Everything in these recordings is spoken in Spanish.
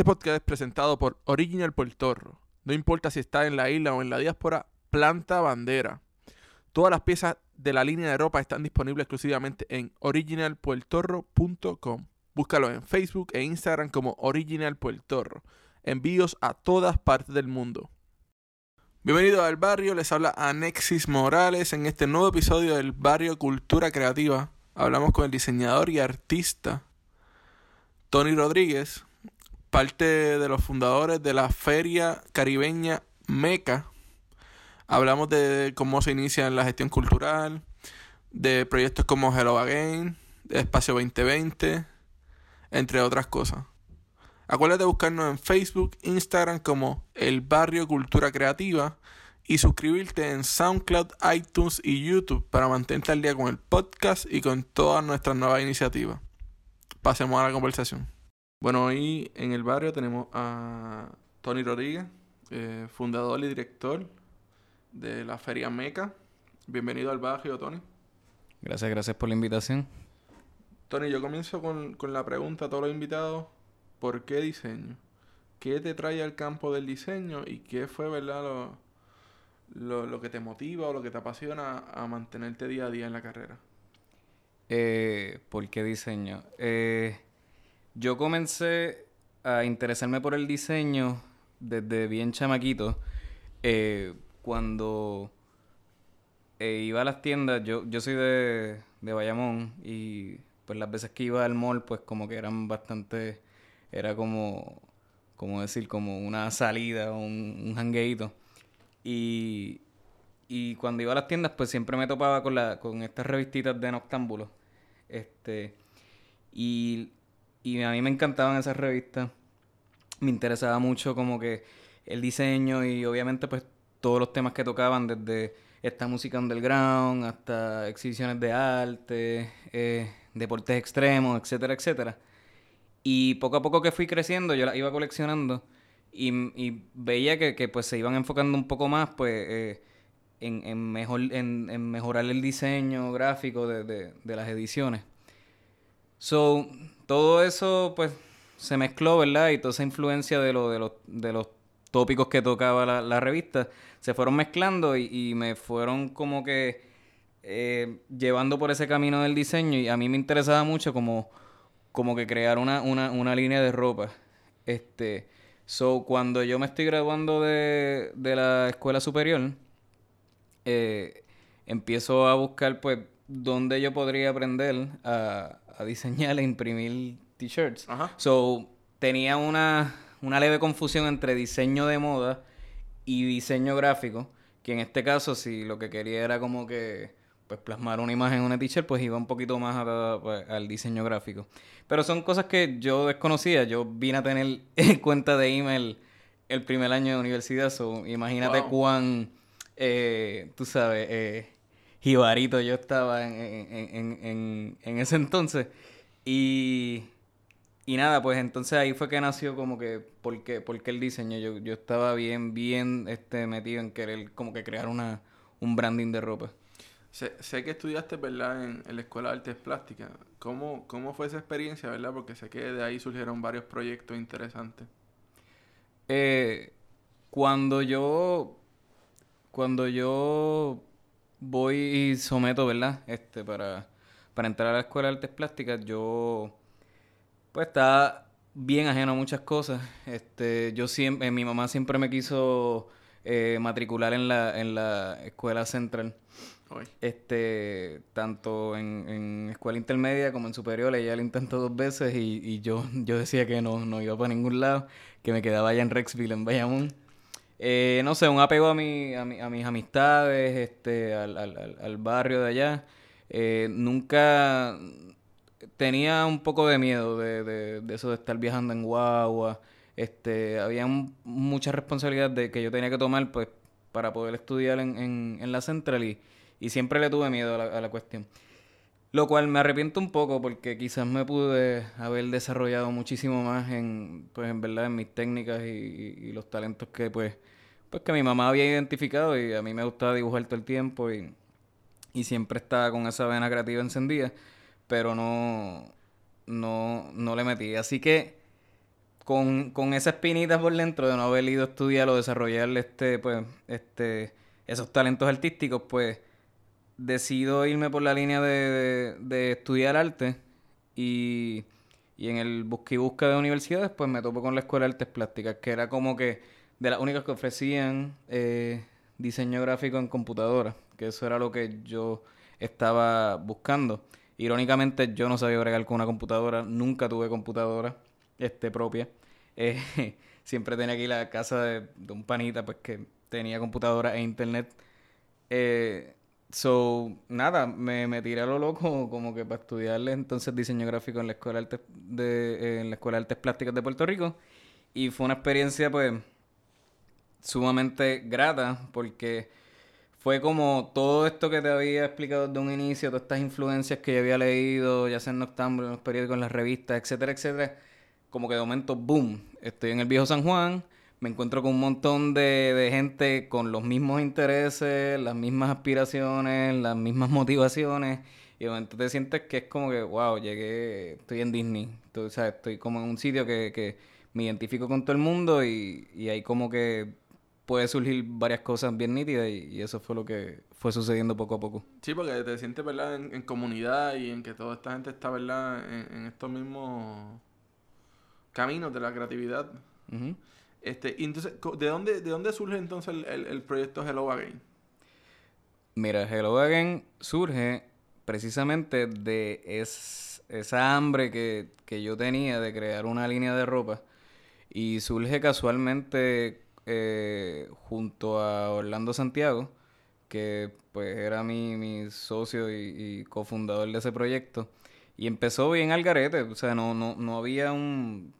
Este podcast es presentado por Original Puertorro. No importa si está en la isla o en la diáspora, planta bandera. Todas las piezas de la línea de ropa están disponibles exclusivamente en originalpuertorro.com. Búscalo en Facebook e Instagram como Original Puertorro. Envíos a todas partes del mundo. Bienvenido al barrio, les habla Anexis Morales en este nuevo episodio del Barrio Cultura Creativa. Hablamos con el diseñador y artista Tony Rodríguez, parte de los fundadores de la Feria Caribeña Meca. Hablamos de cómo se inicia la gestión cultural, de proyectos como Hello Again, de Espacio 2020, entre otras cosas. Acuérdate de buscarnos en Facebook, Instagram como El Barrio Cultura Creativa y suscribirte en SoundCloud, iTunes y YouTube para mantenerte al día con el podcast y con todas nuestras nuevas iniciativas. Pasemos a la conversación. Bueno, hoy en el barrio tenemos a Tony Rodríguez, eh, fundador y director de la Feria Meca. Bienvenido al barrio, Tony. Gracias, gracias por la invitación. Tony, yo comienzo con, con la pregunta a todos los invitados. ¿Por qué diseño? ¿Qué te trae al campo del diseño y qué fue, verdad, lo, lo, lo que te motiva o lo que te apasiona a mantenerte día a día en la carrera? Eh, ¿Por qué diseño? Eh, yo comencé a interesarme por el diseño desde bien chamaquito. Eh, cuando eh, iba a las tiendas, yo, yo soy de, de Bayamón y pues las veces que iba al mall pues como que eran bastante, era como, como decir, como una salida, un, un jangueíto. Y, y cuando iba a las tiendas pues siempre me topaba con, la, con estas revistitas de noctámbulos. Este, y, y a mí me encantaban esas revistas. Me interesaba mucho como que el diseño y obviamente pues todos los temas que tocaban desde esta música underground hasta exhibiciones de arte, eh, deportes extremos, etcétera, etcétera. Y poco a poco que fui creciendo, yo las iba coleccionando y, veía que, pues se iban enfocando un poco más pues eh, en, en, mejor, en, en, mejorar el diseño gráfico de, de las ediciones. So, todo eso pues se mezcló, ¿verdad? Y toda esa influencia de, lo, de, los, de los tópicos que tocaba la, revista se fueron mezclando y, y me fueron como que eh, llevando por ese camino del diseño y a mí me interesaba mucho como, como que crear una, una, una línea de ropa. Este, so, cuando yo me estoy graduando de, de la escuela superior, eh, empiezo a buscar pues dónde yo podría aprender a, a diseñar e imprimir t-shirts. So, tenía una, una leve confusión entre diseño de moda y diseño gráfico, que en este caso si lo que quería era como que pues plasmar una imagen en una t-shirt, pues iba un poquito más a, pues, al diseño gráfico. Pero son cosas que yo desconocía. Yo vine a tener cuenta de email el primer año de universidad, so imagínate wow. cuán, eh, tú sabes, eh, jibarito yo estaba en, en, en, en, ese entonces. Y, y nada, pues entonces ahí fue que nació como que, ¿por qué, por qué el diseño? Yo, yo estaba bien, bien este, metido en querer como que crear una, un branding de ropa. Sé, sé que estudiaste, ¿verdad?, en, en, la Escuela de Artes Plásticas. ¿Cómo, ¿Cómo fue esa experiencia, verdad? Porque sé que de ahí surgieron varios proyectos interesantes. Eh, cuando yo... Cuando yo voy y someto, ¿verdad? Este, para, para entrar a la Escuela de Artes Plásticas, yo... Pues estaba bien ajeno a muchas cosas. Este, yo siempre... Mi mamá siempre me quiso eh, matricular en la, en la Escuela Central. Este, tanto en, en, escuela intermedia como en superior, ella lo intentó dos veces y, y, yo, yo decía que no, no iba para ningún lado, que me quedaba allá en Rexville, en Bayamón. Eh, no sé, un apego a, mi, a, mi, a mis amistades, este, al, al, al, barrio de allá. Eh, nunca tenía un poco de miedo de, de, de, eso de estar viajando en guagua. Este, había un, mucha responsabilidad de que yo tenía que tomar pues para poder estudiar en, en, en la central y, y siempre le tuve miedo a la, a la, cuestión. Lo cual me arrepiento un poco porque quizás me pude haber desarrollado muchísimo más en, pues en verdad, en mis técnicas y, y, los talentos que pues, pues que mi mamá había identificado y a mí me gustaba dibujar todo el tiempo y, y siempre estaba con esa vena creativa encendida, pero no, no, no le metí. Así que con, con esa espinita por dentro de no haber ido a estudiar o desarrollar este, pues, este, esos talentos artísticos, pues decido irme por la línea de, de, estudiar arte y, y, en el busca y busca de universidades, pues me topo con la Escuela de Artes Plásticas, que era como que de las únicas que ofrecían eh, diseño gráfico en computadora, que eso era lo que yo estaba buscando. Irónicamente, yo no sabía bregar con una computadora, nunca tuve computadora este, propia. Eh, siempre tenía aquí la casa de, un panita, pues que tenía computadora e internet. Eh, so, nada, me, me tiré a lo loco como que para estudiarle entonces diseño gráfico en la Escuela de Artes, de, en la Escuela de Artes Plásticas de Puerto Rico. Y fue una experiencia, pues, sumamente grata porque fue como todo esto que te había explicado desde un inicio, todas estas influencias que yo había leído, ya sea en Noctámbulo, en los periódicos, en las revistas, etcétera, etcétera, como que de momento, boom, estoy en el viejo San Juan, me encuentro con un montón de, de gente con los mismos intereses, las mismas aspiraciones, las mismas motivaciones, y de momento te sientes que es como que, wow, llegué, estoy en Disney, o sea, estoy como en un sitio que, que me identifico con todo el mundo y, y hay como que puede surgir varias cosas bien nítidas y, eso fue lo que fue sucediendo poco a poco. Sí, porque te sientes, ¿verdad? En, comunidad y en que toda esta gente está, ¿verdad? En, estos mismos caminos de la creatividad. este y entonces, ¿de dónde, ¿de dónde surge entonces el, proyecto Hello Again? Mira, Hello Again surge precisamente de esa hambre que, que yo tenía de crear una línea de ropa y surge casualmente eh, junto a Orlando Santiago, que pues era mi, mi socio y, cofundador de ese proyecto. Y empezó bien al garete, o sea, no, no, no había un...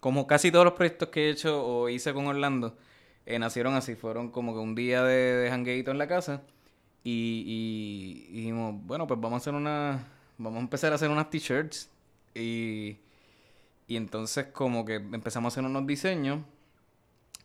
Como casi todos los proyectos que he hecho o hice con Orlando, eh, nacieron así, fueron como que un día de, de jangueito en la casa y, y, dijimos, bueno, pues vamos a hacer una... Vamos a empezar a hacer unas t-shirts y, y entonces como que empezamos a hacer unos diseños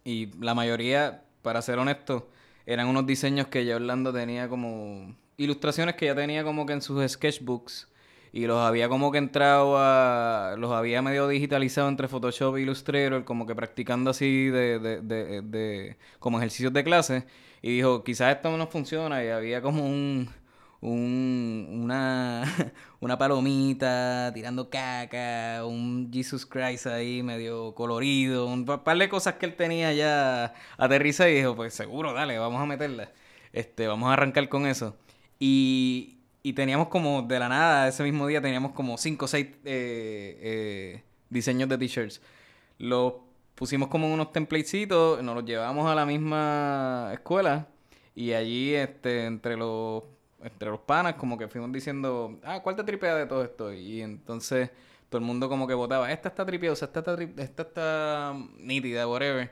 y la mayoría, para ser honesto, eran unos diseños que ya Orlando tenía como ilustraciones que ya tenía como que en sus sketchbooks y los había como que entrado a los había medio digitalizado entre Photoshop e Illustrator como que practicando así de, de, de, de como ejercicios de clase. Y dijo quizás esto no funciona y había como un un, una, una palomita tirando caca, un Jesus Christ ahí medio colorido, un par de cosas que él tenía ya aterriza y dijo, pues seguro, dale, vamos a meterla. Este, vamos a arrancar con eso. Y, y teníamos como, de la nada, ese mismo día teníamos como 5 o 6 eh, eh, diseños de t-shirts. Los pusimos como unos templatecitos, nos los llevamos a la misma escuela y allí, este, entre los entre los panas, como que fuimos diciendo, ah, ¿cuál te tripea de todo esto? Y entonces todo el mundo como que votaba, esta está tripiosa, esta está, esta está nítida, whatever.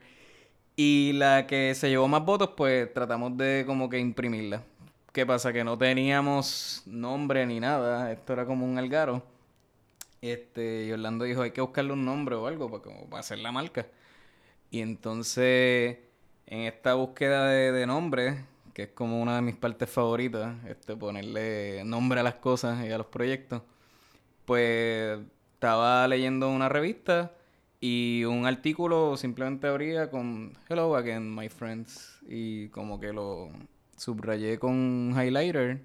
Y la que se llevó más votos, pues tratamos de como que imprimirla. ¿Qué pasa? Que no teníamos nombre ni nada, esto era como un algaro. Este, y Orlando dijo, hay que buscarle un nombre o algo para, como, para hacer la marca. Y entonces, en esta búsqueda de, de nombre, que es como una de mis partes favoritas, este, ponerle nombre a las cosas y a los proyectos, pues estaba leyendo una revista y un artículo simplemente abría con Hello again, my friends, y como que lo subrayé con un highlighter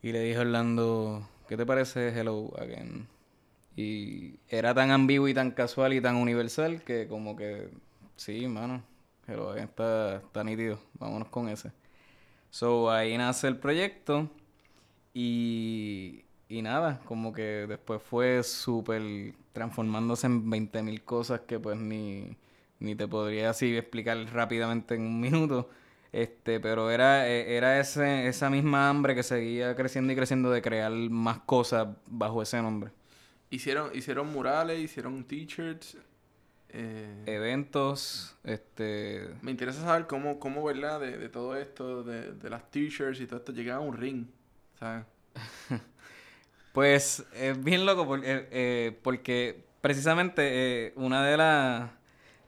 y le dije a Orlando, ¿qué te parece Hello again? Y era tan ambiguo y tan casual y tan universal que como que, sí, mano pero está, está nítido. Vámonos con ese. So, ahí nace el proyecto. Y, y nada, como que después fue súper transformándose en 20.000 cosas que pues ni, ni te podría así explicar rápidamente en un minuto. Este, pero era, e, era ese, esa misma hambre que seguía creciendo y creciendo de crear más cosas bajo ese nombre. Hicieron, hicieron murales, hicieron t-shirts. Eh, eventos, este... Me interesa saber cómo, cómo ¿verdad? De, de todo esto, de, de las t-shirts y todo esto, llegaba a un ring, ¿sabes? pues es bien loco porque, eh, eh, porque precisamente una de las...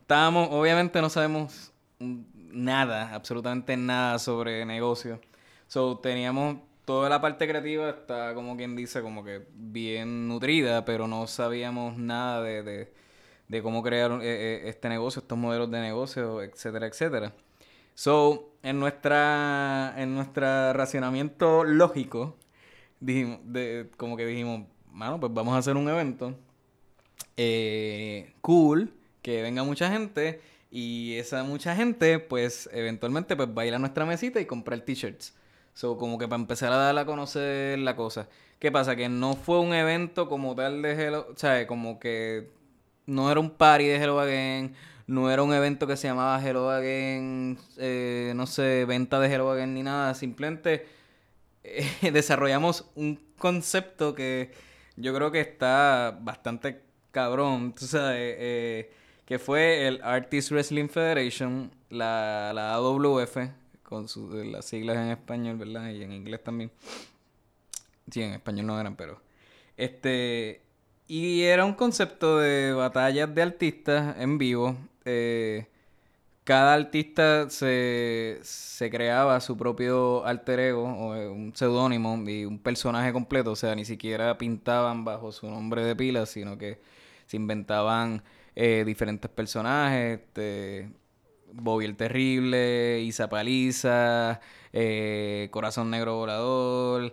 Estábamos, obviamente no sabemos nada, absolutamente nada sobre negocio. So, teníamos toda la parte creativa está, como quien dice, como que bien nutrida, pero no sabíamos nada de, de, cómo crear eh, eh, este negocio, estos modelos de negocio, etcétera, etcétera. So, en nuestra, en nuestro racionamiento lógico, dijimos, de, como que dijimos, bueno, pues vamos a hacer un evento eh, cool, que venga mucha gente y esa mucha gente, pues eventualmente, pues va a ir a nuestra mesita y comprar t-shirts. So, como que para empezar a darle a conocer la cosa. ¿Qué pasa? Que no fue un evento como tal de Hello... O sea, como que no era un party de Hello Again. No era un evento que se llamaba Hello Again, eh, no sé, venta de Hello Again ni nada. Simplemente eh, desarrollamos un concepto que yo creo que está bastante cabrón. Tú sabes, eh, que fue el Artist Wrestling Federation, la, la AWF, con las siglas en español, ¿verdad? Y en inglés también. Sí, en español no eran, pero... Este... Y era un concepto de batallas de artistas en vivo. Eh, cada artista se, se, creaba su propio alter ego, o eh, un seudónimo y un personaje completo. O sea, ni siquiera pintaban bajo su nombre de pila, sino que se inventaban eh, diferentes personajes, este, Bobby el Terrible, Isa Paliza, Corazón Negro Volador,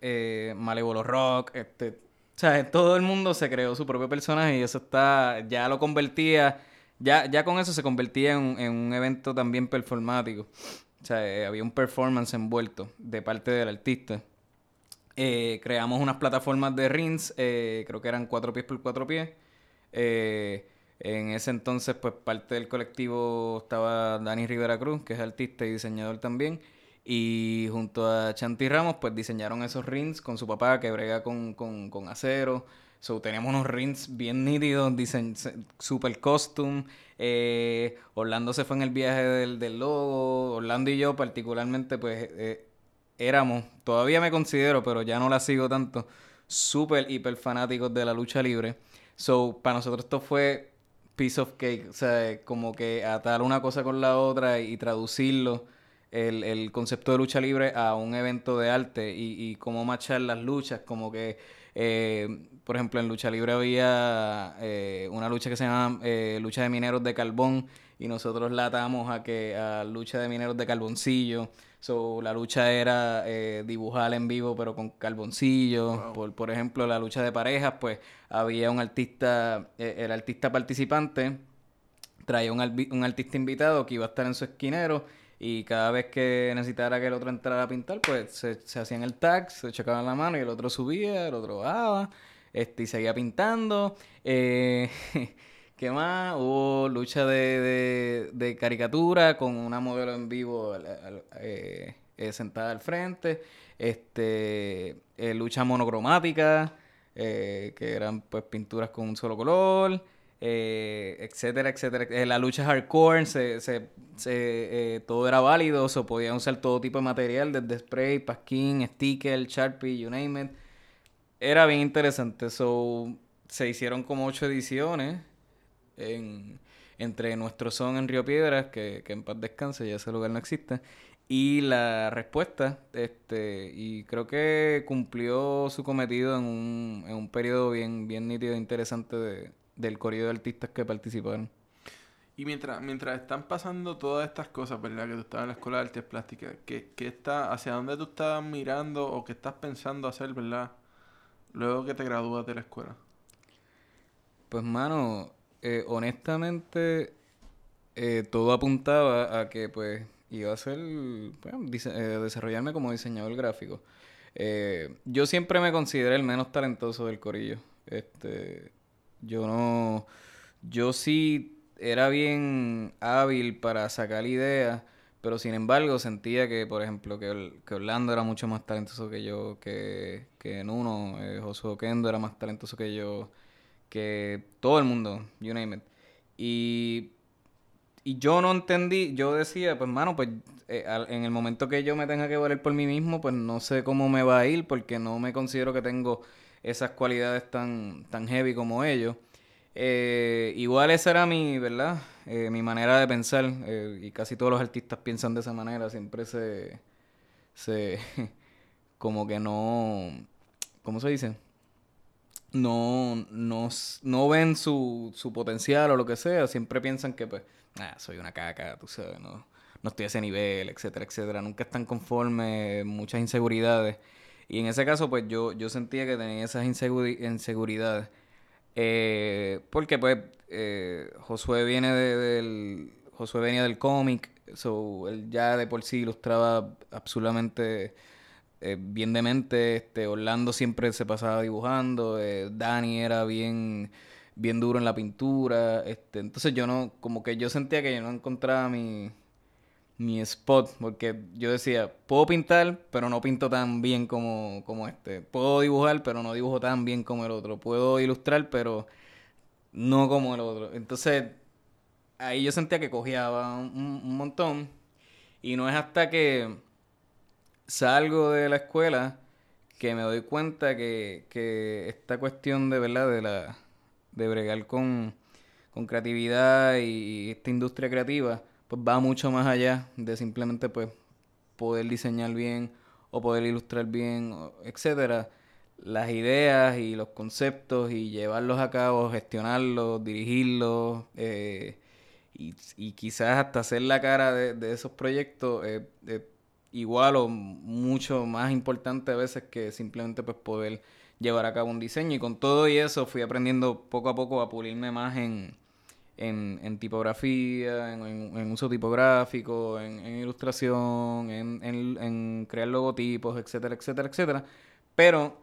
eh, Malévolo Rock, este, sea, todo el mundo se creó su propio personaje y eso está, ya lo convertía, ya, ya con eso se convertía en, en un evento también performático. O sea, había un performance envuelto de parte del artista. creamos unas plataformas de rings, creo que eran cuatro pies por cuatro pies. Eh, en ese entonces, pues parte del colectivo estaba Dani Rivera Cruz, que es artista y diseñador también. Y junto a Chanti Ramos, pues diseñaron esos rings con su papá que brega con, con, acero. So, teníamos unos rings bien nítidos, dicen super costume. Eh, Orlando se fue en el viaje del, del logo. Orlando y yo, particularmente, pues eh, éramos, todavía me considero, pero ya no la sigo tanto, súper, hiper fanáticos de la lucha libre. So, para nosotros esto fue piece of cake, o sea, como que atar una cosa con la otra y, traducirlo, el, el, concepto de lucha libre a un evento de arte y, y cómo machar las luchas, como que, eh, por ejemplo, en lucha libre había eh, una lucha que se llama eh, lucha de mineros de carbón y nosotros la atamos a que a lucha de mineros de carboncillo. So, la lucha era eh, dibujar en vivo, pero con carboncillo. Por, por ejemplo, la lucha de parejas, pues había un artista, eh, el artista participante traía un, un, artista invitado que iba a estar en su esquinero y cada vez que necesitara que el otro entrara a pintar, pues se, hacían el tag, se chocaban la mano y el otro subía, el otro bajaba, este, y seguía pintando. Eh, ¿Qué más? Hubo lucha de, de, caricatura con una modelo en vivo eh, eh, sentada al frente. Este, eh, lucha monocromática, que eran pues pinturas con un solo color. etcétera, etcétera. la lucha hardcore, se, se, todo era válido, se podían usar todo tipo de material, desde spray, pasquín, sticker, sharpie, you name it. Era bien interesante. So, se hicieron como ocho ediciones en, entre nuestro son en Río Piedras, que, que en paz descanse, ya ese lugar no existe, y la respuesta, este, y creo que cumplió su cometido en un, en un periodo bien, bien nítido e interesante de, del corrido de artistas que participaron. Y mientras, mientras están pasando todas estas cosas, ¿verdad? Que tú estabas en la Escuela de Artes Plásticas, ¿qué, qué está, ¿hacia dónde tú estás mirando o qué estás pensando hacer, ¿verdad? Luego que te gradúas de la escuela. Pues, mano, eh, honestamente, eh, todo apuntaba a que pues iba a ser, eh, desarrollarme como diseñador gráfico. yo siempre me consideré el menos talentoso del corillo. Este, yo no, yo sí era bien hábil para sacar ideas, pero sin embargo sentía que, por ejemplo, que, que Orlando era mucho más talentoso que yo, que, que Nuno, eh, Josué Kendo era más talentoso que yo que todo el mundo, you name it. Y, y yo no entendí, yo decía, pues mano, pues eh, en el momento que yo me tenga que valer por mí mismo, pues no sé cómo me va a ir porque no me considero que tengo esas cualidades tan, tan heavy como ellos. Eh, igual esa era mi, ¿verdad? Eh, mi manera de pensar y casi todos los artistas piensan de esa manera, siempre se, se como que no, ¿cómo se dice? No, no, no ven su, su potencial o lo que sea, siempre piensan que pues, ah, soy una caca, tú sabes, no, no estoy a ese nivel, etcétera, etcétera, nunca están conformes, muchas inseguridades. Y en ese caso, pues yo, yo sentía que tenía esas inseguridades. Eh, porque pues eh, Josué viene del... Josué venía del cómic, so, él ya de por sí ilustraba absolutamente eh, bien demente. Este, Orlando siempre se pasaba dibujando. Eh, Dani era bien, bien duro en la pintura. Este, entonces yo no, como que yo sentía que yo no encontraba mi, mi spot, porque yo decía, puedo pintar, pero no pinto tan bien como, como este. Puedo dibujar, pero no dibujo tan bien como el otro. Puedo ilustrar, pero no como el otro. Entonces, ahí yo sentía que cogía un, un montón. Y no es hasta que salgo de la escuela que me doy cuenta que, que esta cuestión de verdad de la de bregar con, con creatividad y esta industria creativa pues va mucho más allá de simplemente pues poder diseñar bien o poder ilustrar bien, etcétera. Las ideas y los conceptos y llevarlos a cabo, gestionarlos, dirigirlos eh, y, quizás hasta hacer la cara de, esos proyectos eh, igual o mucho más importante a veces que simplemente pues poder llevar a cabo un diseño y con todo y eso fui aprendiendo poco a poco a pulirme más en, en, en tipografía, en, uso tipográfico, en, ilustración, en, crear logotipos, etcétera, etcétera, etcétera. Pero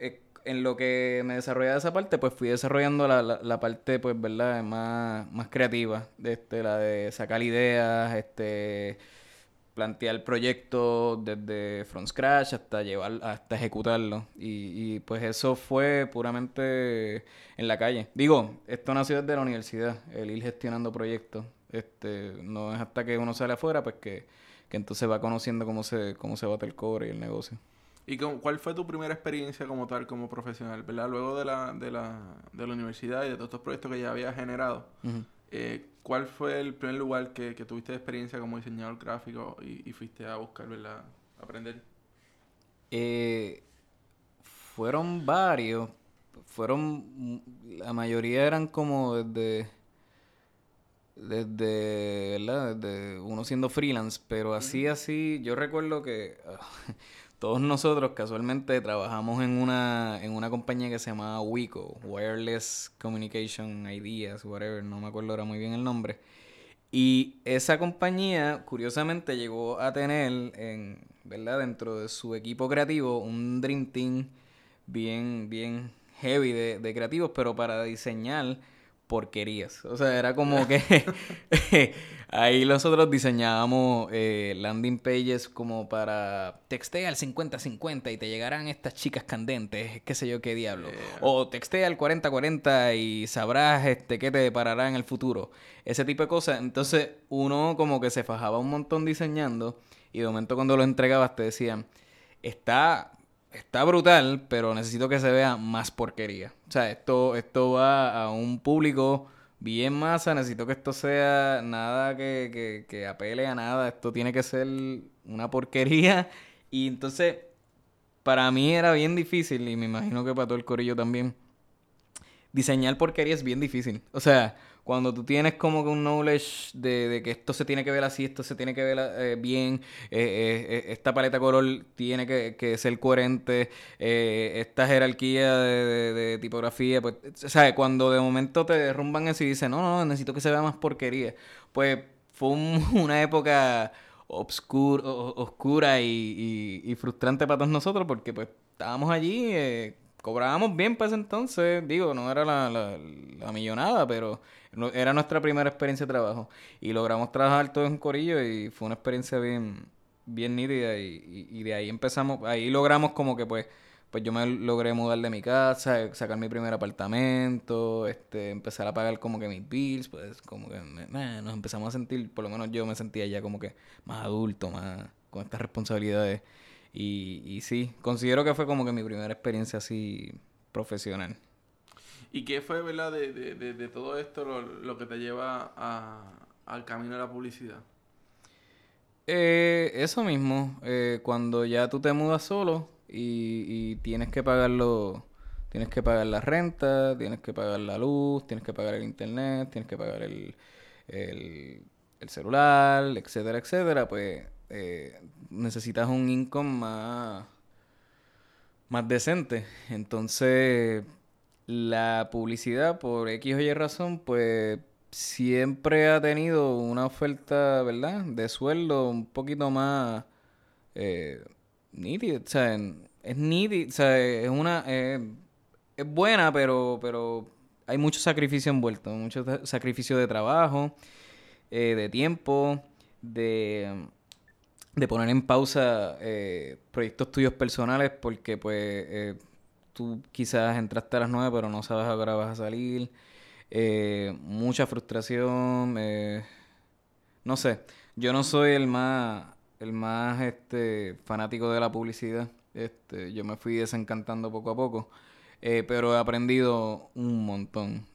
eh, en lo que me desarrollaba esa parte, pues fui desarrollando la, la, parte, pues, ¿verdad? Más, más creativa, este, la de sacar ideas, este plantear el proyecto desde from scratch hasta llevar hasta ejecutarlo. Y, y, pues eso fue puramente en la calle. Digo esto nació desde la universidad el ir gestionando proyectos. Este no es hasta que uno sale afuera pues que, que entonces va conociendo cómo se cómo se bate el cobre y el negocio. ¿Y cuál fue tu primera experiencia como tal, como profesional, verdad? Luego de la, de la, de la universidad y de todos estos proyectos que ya habías generado, eh, ¿Cuál fue el primer lugar que, tuviste experiencia como diseñador gráfico y, fuiste a buscar, ¿verdad? Aprender. Eh, fueron varios. Fueron. La mayoría eran como desde. Desde. ¿Verdad? Desde uno siendo freelance. Pero así, así. Yo recuerdo que. Todos nosotros casualmente trabajamos en una, en una compañía que se llamaba Wico, Wireless Communication Ideas, whatever, no me acuerdo ahora muy bien el nombre. Y esa compañía, curiosamente, llegó a tener, en, ¿verdad? Dentro de su equipo creativo, un Dream Team bien, bien heavy de, de creativos, pero para diseñar porquerías. O sea, era como que ahí nosotros diseñábamos eh, landing pages como para textea al 50-50 y te llegarán estas chicas candentes, qué sé yo qué diablo. O textea al 40-40 y sabrás este qué te deparará en el futuro. Ese tipo de cosas. Entonces uno como que se fajaba un montón diseñando y de momento cuando lo entregabas te decían, está está brutal, pero necesito que se vea más porquería. O sea, esto, esto va a un público bien masa, necesito que esto sea nada que, que, que apele a nada, esto tiene que ser una porquería. Y entonces, para mí era bien difícil, y me imagino que para todo el corillo también, diseñar porquería es bien difícil. O sea, cuando tú tienes como que un knowledge de, que esto se tiene que ver así, esto se tiene que ver eh, bien, eh, eh, esta paleta color tiene que, ser coherente, esta jerarquía de, tipografía, pues, ¿sabes? Cuando de momento te derrumban eso y dicen, no, no, necesito que se vea más porquería, pues fue una época oscura y, frustrante para todos nosotros porque pues estábamos allí, cobrábamos bien para ese entonces, digo, no era la millonada, pero era nuestra primera experiencia de trabajo. Y logramos trabajar todo en corillo y fue una experiencia bien, bien nítida. Y, de ahí empezamos, ahí logramos como que pues, pues yo me logré mudar de mi casa, sacar mi primer apartamento, este, empezar a pagar como que mis bills, pues como que nos empezamos a sentir, por lo menos yo me sentía ya como que más adulto, más con estas responsabilidades. Y, y sí, considero que fue como que mi primera experiencia así profesional. ¿Y qué fue, verdad, de, de, de, todo esto lo, que te lleva al camino de la publicidad? Eh, eso mismo, eh, cuando ya tú te mudas solo y, y tienes que pagarlo, tienes que pagar la renta, tienes que pagar la luz, tienes que pagar el internet, tienes que pagar el, el, el celular, etcétera, etcétera, pues eh, necesitas un income más, más decente. Entonces, la publicidad, por X o Y razón, pues siempre ha tenido una oferta, ¿verdad? De sueldo un poquito más eh, nítida. O sea, es nítida, o sea, es una... es buena, pero, pero hay mucho sacrificio envuelto, mucho sacrificio de trabajo, eh, de tiempo, de, de poner en pausa eh, proyectos tuyos personales porque pues eh, tú quizás entraste a las nueve pero no sabes a qué hora vas a salir. Eh, mucha frustración. eh, no sé. Yo no soy el más, el más este, fanático de la publicidad. Este, yo me fui desencantando poco a poco. Eh, pero he aprendido un montón.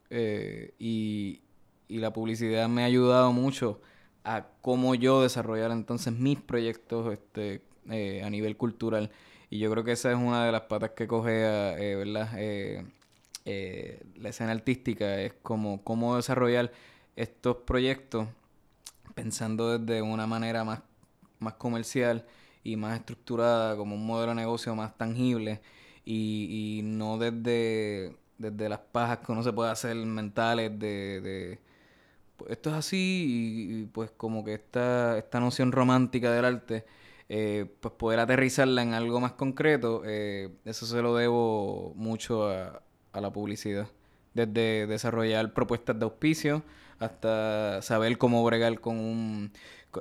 Y, y la publicidad me ha ayudado mucho a cómo yo desarrollar entonces mis proyectos este, a nivel cultural. Y yo creo que esa es una de las patas que coge a, eh, ¿verdad? Eh, eh, la escena artística, es como cómo desarrollar estos proyectos pensando desde una manera más, más comercial y más estructurada, como un modelo de negocio más tangible y, y no desde, desde las pajas que uno se puede hacer mentales de, de pues, esto es así y, pues como que esta, esta noción romántica del arte eh, pues poder aterrizarla en algo más concreto eh, eso se lo debo mucho a, la publicidad. Desde desarrollar propuestas de auspicio hasta saber cómo bregar con un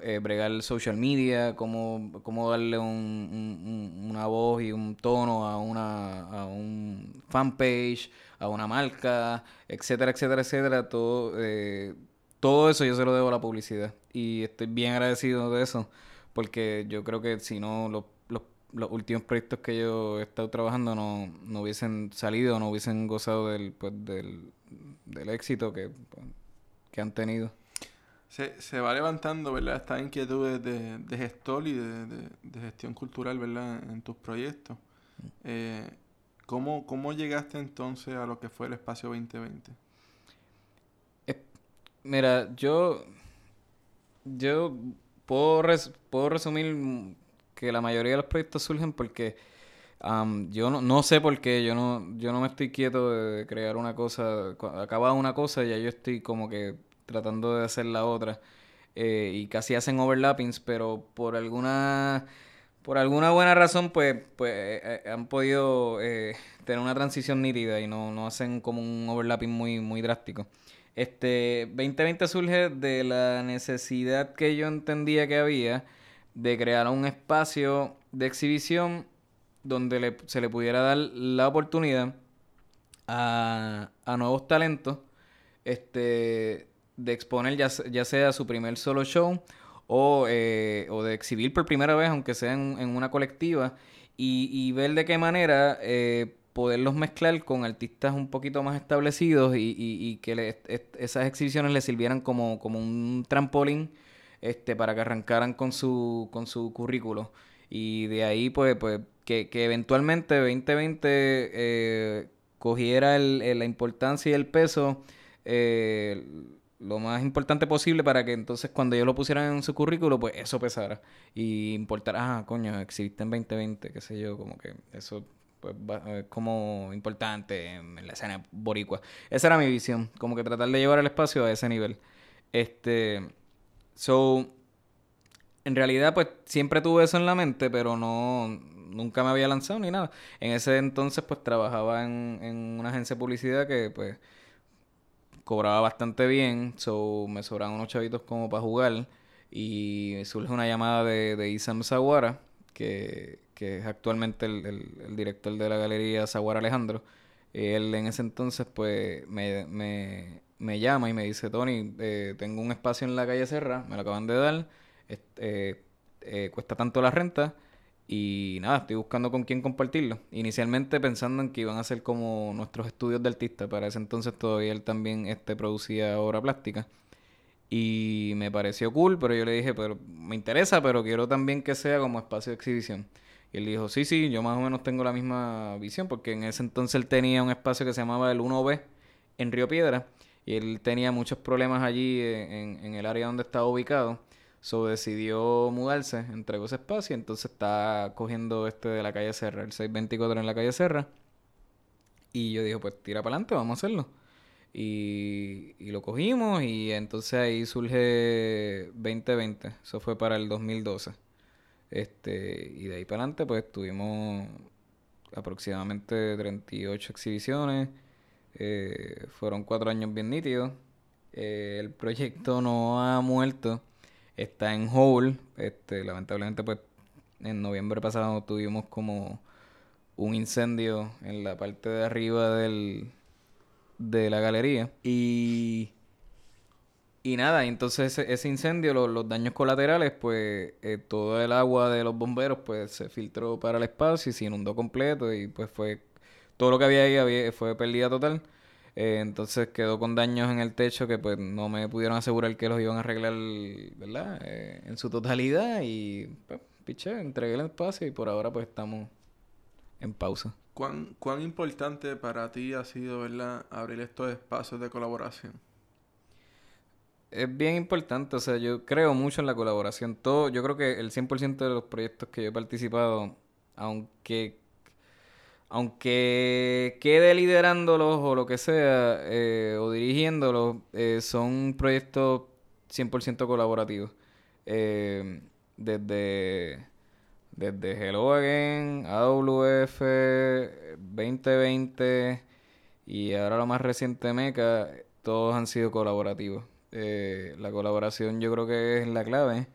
eh, bregar social media, cómo, cómo darle un- una voz y un tono a una a un fanpage, a una marca, etcétera, etcétera, etcétera, todo eh, todo eso yo se lo debo a la publicidad. Y estoy bien agradecido de eso porque yo creo que si no los, los, los últimos proyectos que yo he estado trabajando no, no hubiesen salido, no hubiesen gozado del, pues, del, del éxito que, pues, que han tenido. Se, se va levantando, ¿verdad? Estas inquietudes de, de gestor y de, de- de gestión cultural, ¿verdad? En tus proyectos. Eh, ¿cómo, ¿Cómo llegaste entonces a lo que fue el Espacio 2020? Mira, yo yo puedo, res- puedo resumir que la mayoría de los proyectos surgen porque am, yo no, no sé por qué, yo no, yo no me estoy quieto de crear una cosa, acaba una cosa y ya yo estoy como que tratando de hacer la otra. Eh, y casi hacen overlappings, pero por alguna por alguna buena razón pues pues eh, eh, han podido eh, tener una transición nítida y no, no hacen como un overlapping muy muy drástico. Este 2020 surge de la necesidad que yo entendía que había de crear un espacio de exhibición donde le- se le pudiera dar la oportunidad a, a nuevos talentos este, de exponer ya, ya sea su primer solo show o, eh, o de exhibir por primera vez, aunque sea en, en una colectiva, y, y ver de qué manera eh, poderlos mezclar con artistas un poquito más establecidos y, y- que esas exhibiciones les sirvieran como, como un trampolín este, para que arrancaran con su, con su currículo. Y de ahí, pues, pues que, que eventualmente 2020 eh, cogiera el- el- la importancia y el peso eh, lo más importante posible para que entonces cuando ellos lo pusieran en su currículo, pues eso pesara. Y importara, ah, coño, exhibiste en 2020, qué sé yo, como que eso pues va- es como importante en la escena boricua. Esa era mi visión, como que tratar de llevar el espacio a ese nivel. Este, so, en realidad, pues siempre tuve eso en la mente, pero no, nunca me había lanzado ni nada. En ese entonces, pues trabajaba en, en una agencia de publicidad que, pues, cobraba bastante bien, so me sobraban unos chavitos como para jugar. Y surge una llamada de, de Isam Zaguara, que, que es actualmente el, el- director de la galería Zaguara Alejandro. Él en ese entonces, pues, me, me, me llama y me dice, Tony, eh, tengo un espacio en la calle Serra, me lo acaban de dar, eh, eh, cuesta tanto la renta y nada, estoy buscando con quién compartirlo. Inicialmente pensando en que iban a ser como nuestros estudios de artista, para ese entonces todavía él también este, producía obra plástica. Y me pareció cool, pero yo le dije, pero me interesa, pero quiero también que sea como espacio de exhibición. Y él dijo, sí, sí, yo más o menos tengo la misma visión, porque en ese entonces él tenía un espacio que se llamaba el 1B en Río Piedra, y él tenía muchos problemas allí en, en el área donde estaba ubicado. So decidió mudarse, entregó ese espacio, entonces está cogiendo este de la calle Serra, el 624 en la calle Serra. Y yo dije, pues tira para adelante, vamos a hacerlo. Y, y, lo cogimos y entonces ahí surge 2020. Eso fue para el 2012. Este, y de ahí para adelante pues tuvimos aproximadamente 38 exhibiciones. Eh, fueron cuatro años bien nítidos. Eh, el proyecto no ha muerto. Está en hold. Este, lamentablemente pues en noviembre pasado tuvimos como un incendio en la parte de arriba del, de la galería. Y, y nada, entonces ese, incendio, los daños colaterales, pues eh, todo el agua de los bomberos pues se filtró para el espacio y se inundó completo y pues fue todo lo que había ahí fue pérdida total. Eh, entonces quedó con daños en el techo que pues no me pudieron asegurar que los iban a arreglar, ¿verdad? Eh, en su totalidad y pues piché, entregué el espacio y por ahora pues estamos en pausa. ¿Cuán, ¿Cuán importante para ti ha sido ¿verdad? abrir estos espacios de colaboración? Es bien importante, o sea, yo creo mucho en la colaboración. Todo, yo creo que el 100% de los proyectos que yo he participado, aunque aunque quede liderándolos o lo que sea, eh, o dirigiéndolos, eh, son proyectos 100% colaborativos. Eh, desde desde Hello Again, AWF, 2020 y ahora lo más reciente Meca, todos han sido colaborativos. Eh, la colaboración yo creo que es la clave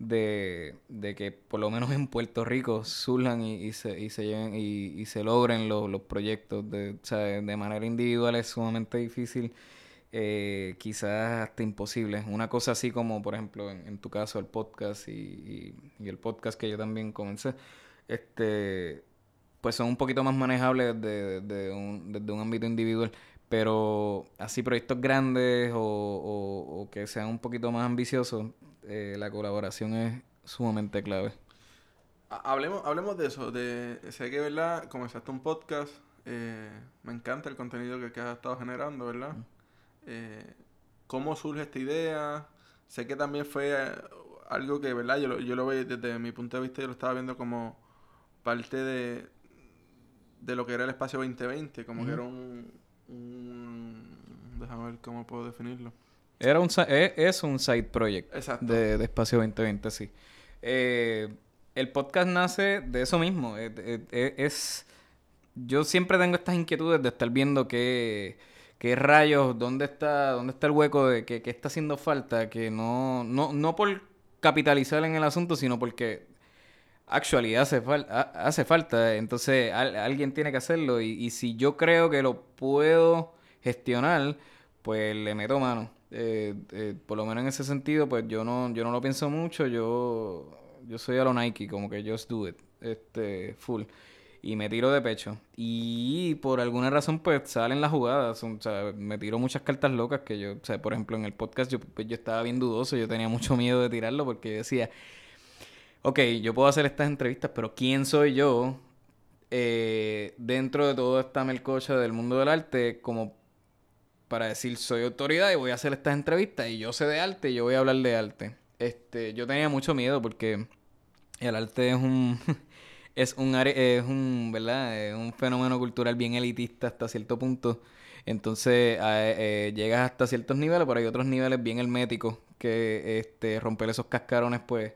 de, que por lo menos en Puerto Rico surjan y, se, y se lleven y, se logren los, proyectos. De, o sea, de manera individual es sumamente difícil eh, quizás hasta imposible. Una cosa así como, por ejemplo, en, tu caso, el podcast y, el podcast que yo también comencé, este, pues son un poquito más manejables desde, un, desde un ámbito individual. Pero así proyectos grandes o, que sean un poquito más ambiciosos, eh, la colaboración es sumamente clave. Hablemos, hablemos de eso. De, sé que, ¿verdad? Comenzaste un podcast. Eh, me encanta el contenido que, que has estado generando, ¿verdad? Eh, cómo surge esta idea. Sé que también fue eh, algo que, ¿verdad? Yo lo, yo lo veo desde mi punto de vista, yo lo estaba viendo como parte de, de lo que era el espacio 2020, como que era un, Déjame ver cómo puedo definirlo. Era un, e, es, un side project De, de Espacio 2020, sí. Eh, el podcast nace de eso mismo. es, yo siempre tengo estas inquietudes de estar viendo que qué rayos, dónde está, dónde está el hueco de que, está haciendo falta, que no, no, no por capitalizar en el asunto, sino porque actually hace, hace falta, entonces alguien tiene que hacerlo y, si yo creo que lo puedo gestionar, pues le meto mano. Eh, eh, por lo menos en ese sentido, pues yo no, yo no lo pienso mucho, yo, yo soy a lo Nike, como que just do it, este, full y me tiro de pecho. Y por alguna razón, pues salen las jugadas. O sea, me tiro muchas cartas locas que yo, o sea, por ejemplo, en el podcast yo, pues, yo estaba bien dudoso, yo tenía mucho miedo de tirarlo porque decía, ok, yo puedo hacer estas entrevistas, pero ¿quién soy yo eh, dentro de toda esta melcocha del mundo del arte como para decir soy autoridad y voy a hacer estas entrevistas y yo sé de arte y yo voy a hablar de arte? Este, yo tenía mucho miedo porque el arte es un... es un, es un, ¿verdad? un fenómeno cultural bien elitista hasta cierto punto. Entonces eh, llegas hasta ciertos niveles, pero hay otros niveles bien herméticos que este, romper esos cascarones pues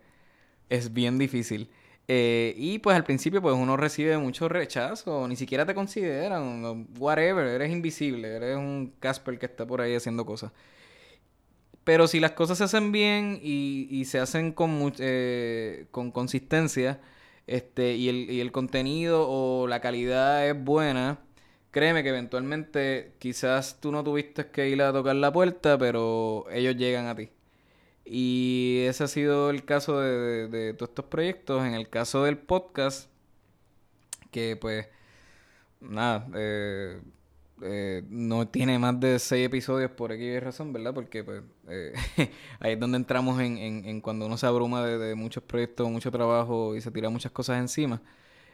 es bien difícil. Eh, y pues al principio pues uno recibe mucho rechazo, ni siquiera te consideran, whatever, eres invisible, eres un Casper que está por ahí haciendo cosas. Pero si las cosas se hacen bien y, se hacen con, eh, con consistencia, este, y, el, y el contenido o la calidad es buena, créeme que eventualmente quizás tú no tuviste que ir a tocar la puerta, pero ellos llegan a ti. Y ese ha sido el caso de, de, todos estos proyectos. En el caso del podcast, que pues, nada, eh, eh, no tiene más de seis episodios por aquí razón, ¿verdad? Porque pues eh, ahí es donde entramos en, en, cuando uno se abruma de, muchos proyectos, mucho trabajo y se tira muchas cosas encima.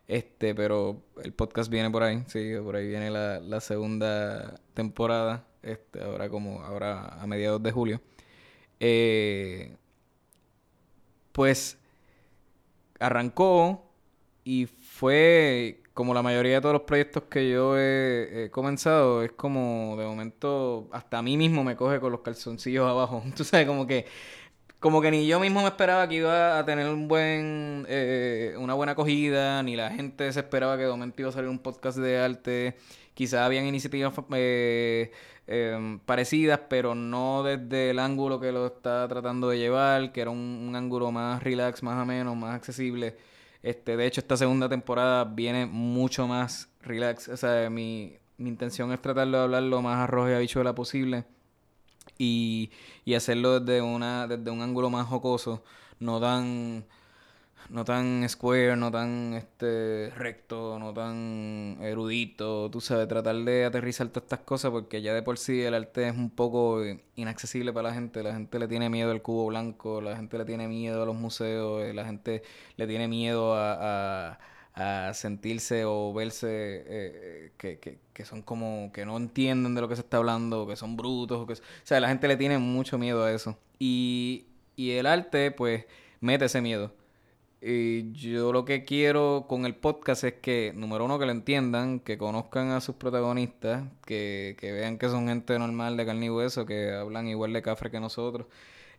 Este, pero el podcast viene por ahí, sí, por ahí viene la, la segunda temporada, este, ahora como, ahora a mediados de julio. Eh, pues arrancó y fue como la mayoría de todos los proyectos que yo he, comenzado, es como de momento hasta a mí mismo me coge con los calzoncillos abajo. Tú sabes, como que como que ni yo mismo me esperaba que iba a tener un buen eh, una buena acogida, ni la gente se esperaba que de momento iba a salir un podcast de arte. Quizás habían iniciativas eh, em, parecidas, pero no desde el ángulo que lo está tratando de llevar, que era un, un ángulo más relax, más o menos, más accesible. Este, de hecho, esta segunda temporada viene mucho más relax. O sea, mi, mi intención es tratar de hablar lo más arroz y habichuela posible. Y, y hacerlo desde una, desde un ángulo más jocoso. No tan no tan square, no tan este recto, no tan erudito, tú sabes, tratar de aterrizar todas estas cosas porque ya de por sí el arte es un poco inaccesible para la gente, la gente le tiene miedo al cubo blanco, la gente le tiene miedo a los museos, eh, la gente le tiene miedo a, a, sentirse o verse eh, que, que, que, son como que no entienden de lo que se está hablando, que son brutos, que, o sea, la gente le tiene mucho miedo a eso. Y, y el arte pues mete ese miedo. Y yo lo que quiero con el podcast es que, número uno, que lo entiendan, que conozcan a sus protagonistas, que, que vean que son gente normal de carne y hueso, que hablan igual de cafre que nosotros,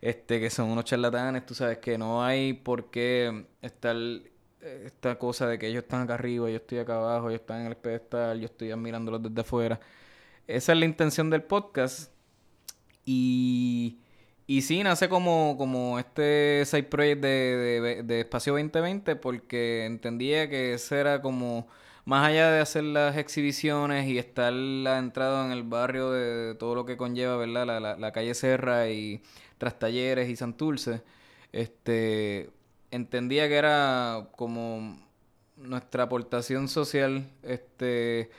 este, que son unos charlatanes, tú sabes que no hay por qué estar eh, esta cosa de que ellos están acá arriba, yo estoy acá abajo, ellos están en el pedestal, yo estoy admirándolos desde afuera. Esa es la intención del podcast. Y y sí, nace como, como este side project de, de, Espacio 2020 porque entendía que ese era como, más allá de hacer las exhibiciones y estar entrado en el barrio de, todo lo que conlleva, ¿verdad? La, la, la calle Serra y tras talleres y Santurce, este, entendía que era como nuestra aportación social, este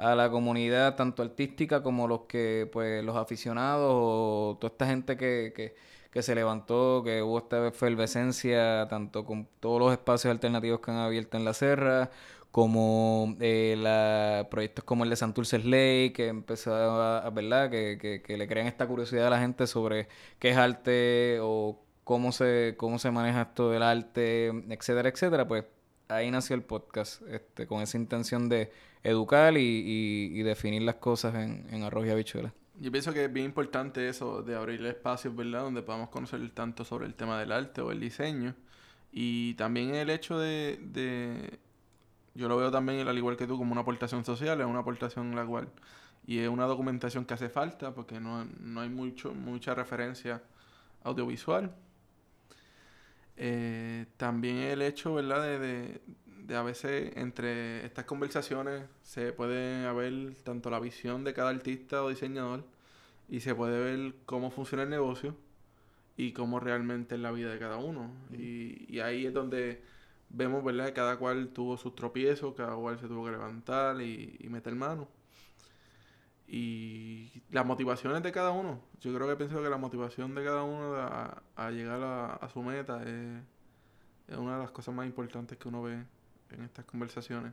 a la comunidad, tanto artística como los que, pues, los aficionados o toda esta gente que, que, que se levantó, que hubo esta efervescencia, tanto con todos los espacios alternativos que han abierto en la serra, como eh, la, proyectos como el de Santurce Lake, que empezó a, ¿verdad? Que, que, que, le crean esta curiosidad a la gente sobre qué es arte o cómo se, cómo se maneja esto del arte, etcétera, etcétera, pues ahí nació el podcast, este, con esa intención de educar y, definir las cosas en, en arroz y habichuelas. Yo pienso que es bien importante eso de abrir espacios, ¿verdad? Donde podamos conocer tanto sobre el tema del arte o el diseño. Y también el hecho de, de yo lo veo también, al igual que tú, como una aportación social, es una aportación la cual, y es una documentación que hace falta porque no, no hay mucho, mucha referencia audiovisual. Eh, también el hecho, ¿verdad? De, de, a veces entre estas conversaciones se puede ver tanto la visión de cada artista o diseñador y se puede ver cómo funciona el negocio y cómo realmente es la vida de cada uno. Y, y ahí es donde vemos, ¿verdad? Que cada cual tuvo sus tropiezos, cada cual se tuvo que levantar y, y meter mano y las motivaciones de cada uno. Yo creo que pienso que la motivación de cada uno a, llegar a, su meta es, una de las cosas más importantes que uno ve en estas conversaciones.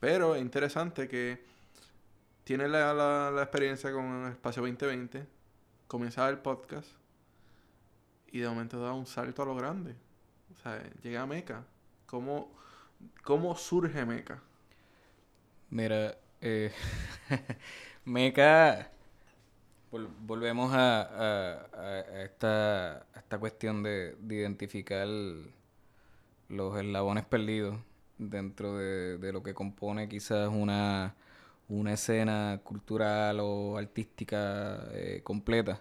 Pero es interesante que tiene la, experiencia con Espacio 2020, comienza el podcast y de momento da un salto a lo grande. O sea, llega a Meca. ¿Cómo, cómo surge Meca? Mira, eh, Meca, volvemos a, esta, esta, cuestión de, identificar los eslabones perdidos dentro de, lo que compone quizás una, una escena cultural o artística eh, completa.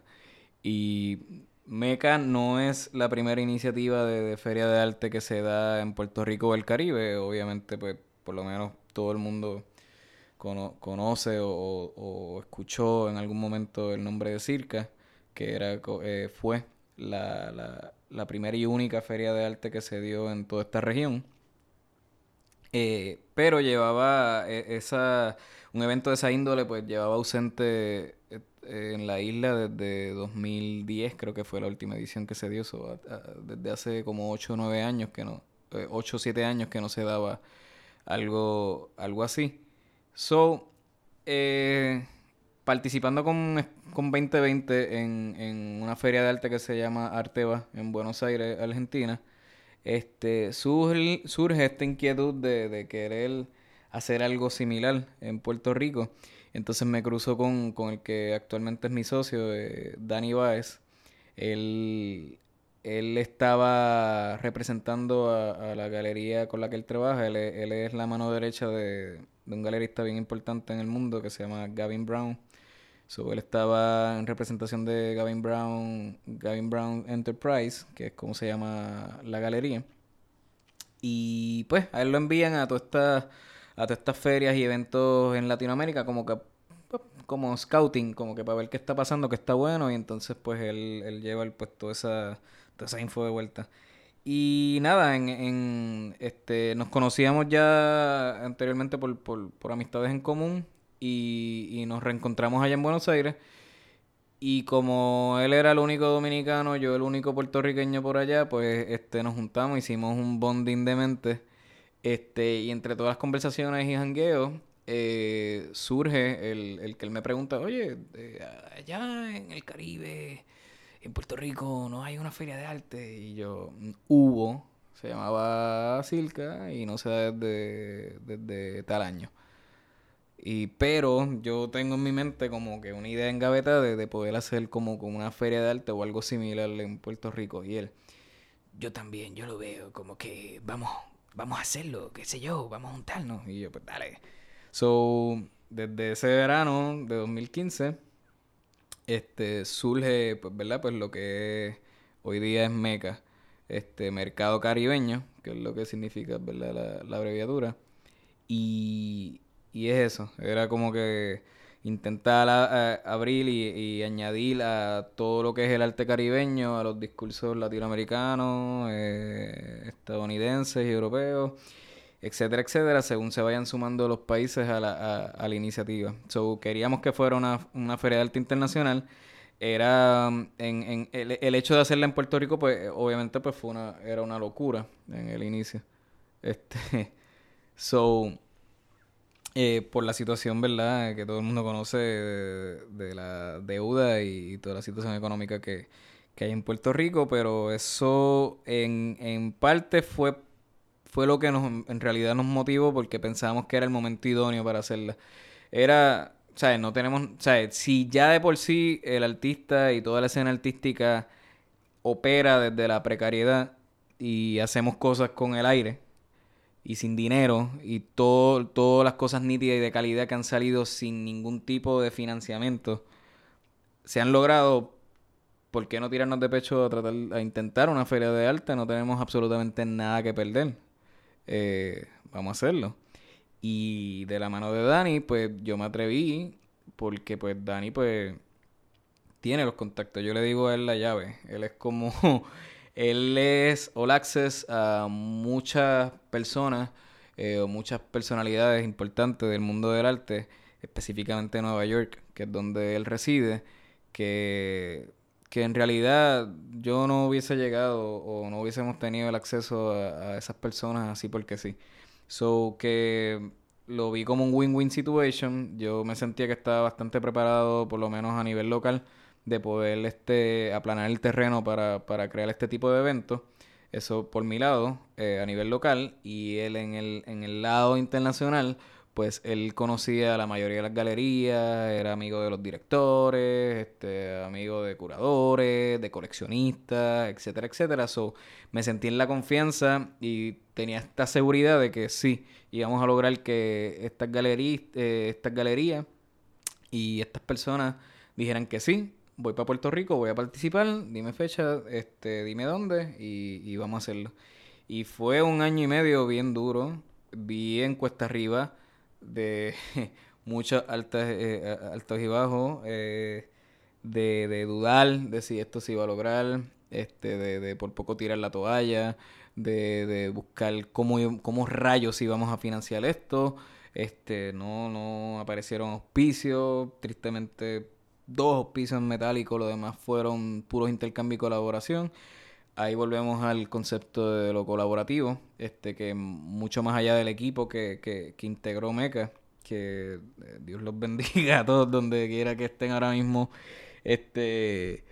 Y Meca no es la primera iniciativa de, de, feria de arte que se da en Puerto Rico o el Caribe. Obviamente, pues, por lo menos todo el mundo conoce o, escuchó en algún momento el nombre de Circa, que era, eh, fue la, la, primera y única feria de arte que se dio en toda esta región. Eh, pero llevaba eh, esa, un evento de esa índole, pues llevaba ausente eh, en la isla desde 2010, creo que fue la última edición que se dio, desde hace como 8 o 9 años que no, 8 o 7 años que no se daba algo, algo así. So, participando con, con 2020 en, en una feria de arte que se llama Arteba en Buenos Aires, Argentina, este, surge, surge esta inquietud de, querer hacer algo similar en Puerto Rico. Entonces me cruzo con, el que actualmente es mi socio, eh, Dani Báez. Él, él estaba representando a, la galería con la que él trabaja. Él, es la mano derecha de, de, un galerista bien importante en el mundo que se llama Gavin Brown. So, él estaba en representación de Gavin Brown, Gavin Brown Enterprise, que es como se llama la galería. Y pues a él lo envían a todas estas a todas estas ferias y eventos en Latinoamérica como que pues, como scouting, como que para ver qué está pasando, qué está bueno y entonces pues él, él lleva pues toda esa toda esa info de vuelta. Y nada, en, en este nos conocíamos ya anteriormente por, por, por amistades en común y, nos reencontramos allá en Buenos Aires. Y como él era el único dominicano, yo el único puertorriqueño por allá, pues este nos juntamos, hicimos un bonding de mente. Este, y entre todas las conversaciones y jangueos, eh, surge el, el, que él me pregunta, oye, eh, allá en el Caribe, en Puerto Rico, no hay una feria de arte. Y yo, hubo, se llamaba Silca y no se da desde, tal año. Y, pero yo tengo en mi mente como que una idea en gaveta de, de poder hacer como, como una feria de arte o algo similar en Puerto Rico. Y él, yo también, yo lo veo como que vamos, vamos a hacerlo, qué sé yo, vamos a juntarnos. Y yo, pues dale. So, desde ese verano de 2015, este, surge, pues, ¿verdad? Pues lo que hoy día es MECA, este, Mercado Caribeño, que es lo que significa, ¿verdad? La, la abreviatura. Y y es eso, era como que intentar abrir y, añadir a todo lo que es el arte caribeño, a los discursos latinoamericanos, eh, estadounidenses y europeos, etcétera, etcétera, según se vayan sumando los países a la, a, la iniciativa. So, queríamos que fuera una, una feria de arte internacional. Era en, en el, el, hecho de hacerla en Puerto Rico, pues obviamente pues fue una, era una locura en el inicio. Este, so, eh, por la situación, ¿verdad?, que todo el mundo conoce de, la deuda y, toda la situación económica que, hay en Puerto Rico, pero eso en, en parte fue, fue lo que nos, en realidad nos motivó porque pensábamos que era el momento idóneo para hacerla. Era, ¿sabes? No tenemos, ¿sabes? Si ya de por sí el artista y toda la escena artística opera desde la precariedad y hacemos cosas con el aire, y sin dinero y todo, todas las cosas nítidas y de calidad que han salido sin ningún tipo de financiamiento se han logrado, ¿por qué no tirarnos de pecho a tratar a intentar una feria de arte? No tenemos absolutamente nada que perder. Eh, vamos a hacerlo. Y de la mano de Dani, pues yo me atreví porque pues Dani pues tiene los contactos. Yo le digo a él la llave. Él es como Él es all access a muchas personas eh, o muchas personalidades importantes del mundo del arte, específicamente Nueva York, que es donde él reside, que, que en realidad yo no hubiese llegado o no hubiésemos tenido el acceso a, esas personas así porque sí. So que lo vi como un win-win situation. Yo me sentía que estaba bastante preparado, por lo menos a nivel local de poder este, aplanar el terreno para, para crear este tipo de eventos. Eso por mi lado, eh, a nivel local, y él en el, en el lado internacional, pues él conocía a la mayoría de las galerías, era amigo de los directores, este, amigo de curadores, de coleccionistas, etcétera, etcétera. So, me sentí en la confianza y tenía esta seguridad de que sí, íbamos a lograr que estas galerías, eh, estas galerías y estas personas dijeran que sí, voy para Puerto Rico, voy a participar, dime fecha, este, dime dónde y, vamos a hacerlo. Y fue un año y medio bien duro, bien cuesta arriba, de muchos altas, eh, altos y bajos, eh, de, de, dudar de si esto se iba a lograr. este, de, de por poco tirar la toalla, de, de buscar cómo, cómo rayos íbamos a financiar esto. Este, no, no aparecieron auspicios, tristemente dos auspicios metálicos, lo demás fueron puros intercambio y colaboración. Ahí volvemos al concepto de lo colaborativo, este que mucho más allá del equipo que, que, que integró Meca, que eh, Dios los bendiga a todos donde quiera que estén ahora mismo, este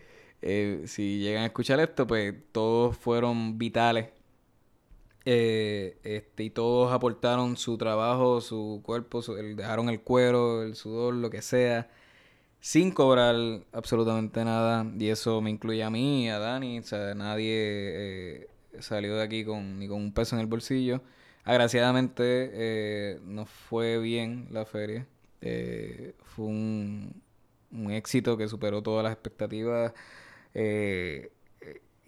eh, si llegan a escuchar esto, pues todos fueron vitales. Eh, este, y todos aportaron su trabajo, su cuerpo, dejaron el cuero, el sudor, lo que sea, sin cobrar absolutamente nada. Y eso me incluye a mí, a Dani, o sea, nadie eh, salió de aquí con, ni con un peso en el bolsillo. Agraciadamente eh, nos fue bien la feria. fue un, un éxito que superó todas las expectativas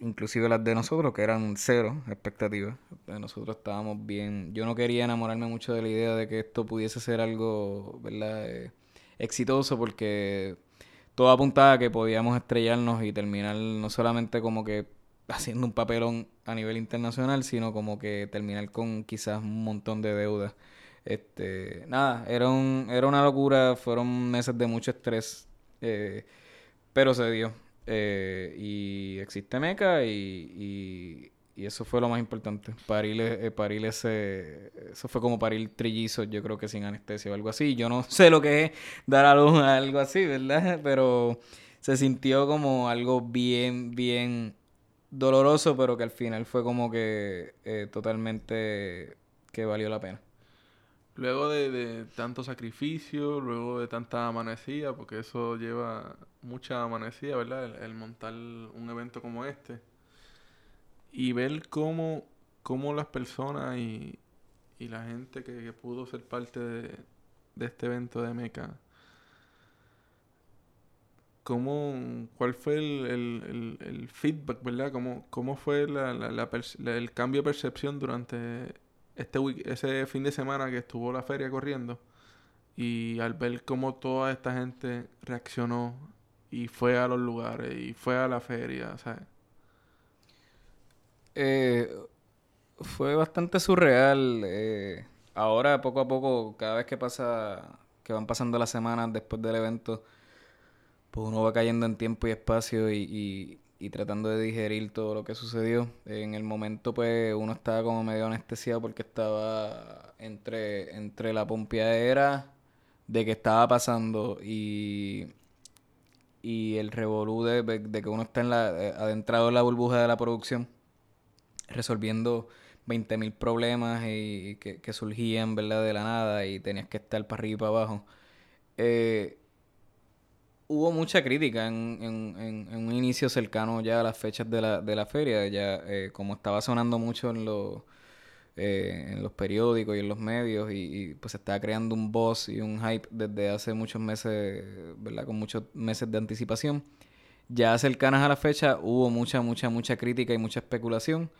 inclusive las de nosotros, que eran cero expectativas. Nosotros estábamos bien. Yo no quería enamorarme mucho de la idea de que esto pudiese ser algo, ¿verdad? Exitoso, porque todo apuntaba a que podíamos estrellarnos y terminar no solamente como que haciendo un papelón a nivel internacional, sino como que terminar con quizás un montón de deudas. Este, nada, era un, era una locura, fueron meses de mucho estrés, eh, pero se dio. Eh, y existe Meca y, eso fue lo más importante. Parir, eh, parir ese... Eso fue como parir trillizos, yo creo que sin anestesia o algo así. Yo no sé lo que es dar a luz a algo así, ¿verdad? Pero se sintió como algo bien, bien doloroso, pero que al final fue como que eh, totalmente que valió la pena. Luego de, de, tanto sacrificio, luego de tanta amanecida, porque eso lleva mucha amanecida, ¿verdad? El, montar un evento como este. Y ver cómo, cómo las personas y, y la gente que, pudo ser parte de, de este evento de Meca, cómo, cuál fue el, el, el, feedback, ¿verdad? ¿Cómo, cómo fue la, la, el cambio de percepción durante este ese fin de semana que estuvo la feria corriendo y al ver cómo toda esta gente reaccionó y fue a los lugares y fue a la feria, ¿sabes? Eh, fue bastante surreal. Eh, ahora, poco a poco, cada vez que pasa, que van pasando las semanas después del evento, pues uno va cayendo en tiempo y espacio y y tratando de digerir todo lo que sucedió. En el momento, pues, uno estaba como medio anestesiado porque estaba entre, entre la pompeadera de que estaba pasando y, y el revolú de, que uno está en la, eh, adentrado en la burbuja de la producción, resolviendo 20.000 problemas y, que, que, surgían, ¿verdad?, de la nada y tenías que estar para arriba y para abajo. Eh, hubo mucha crítica en, en, un inicio cercano ya a las fechas de la, de la feria, ya eh, como estaba sonando mucho en los, eh, en los periódicos y en los medios y, pues se estaba creando un buzz y un hype desde hace muchos meses, ¿verdad? Con muchos meses de anticipación. Ya cercanas a la fecha hubo mucha, mucha, mucha crítica y mucha especulación.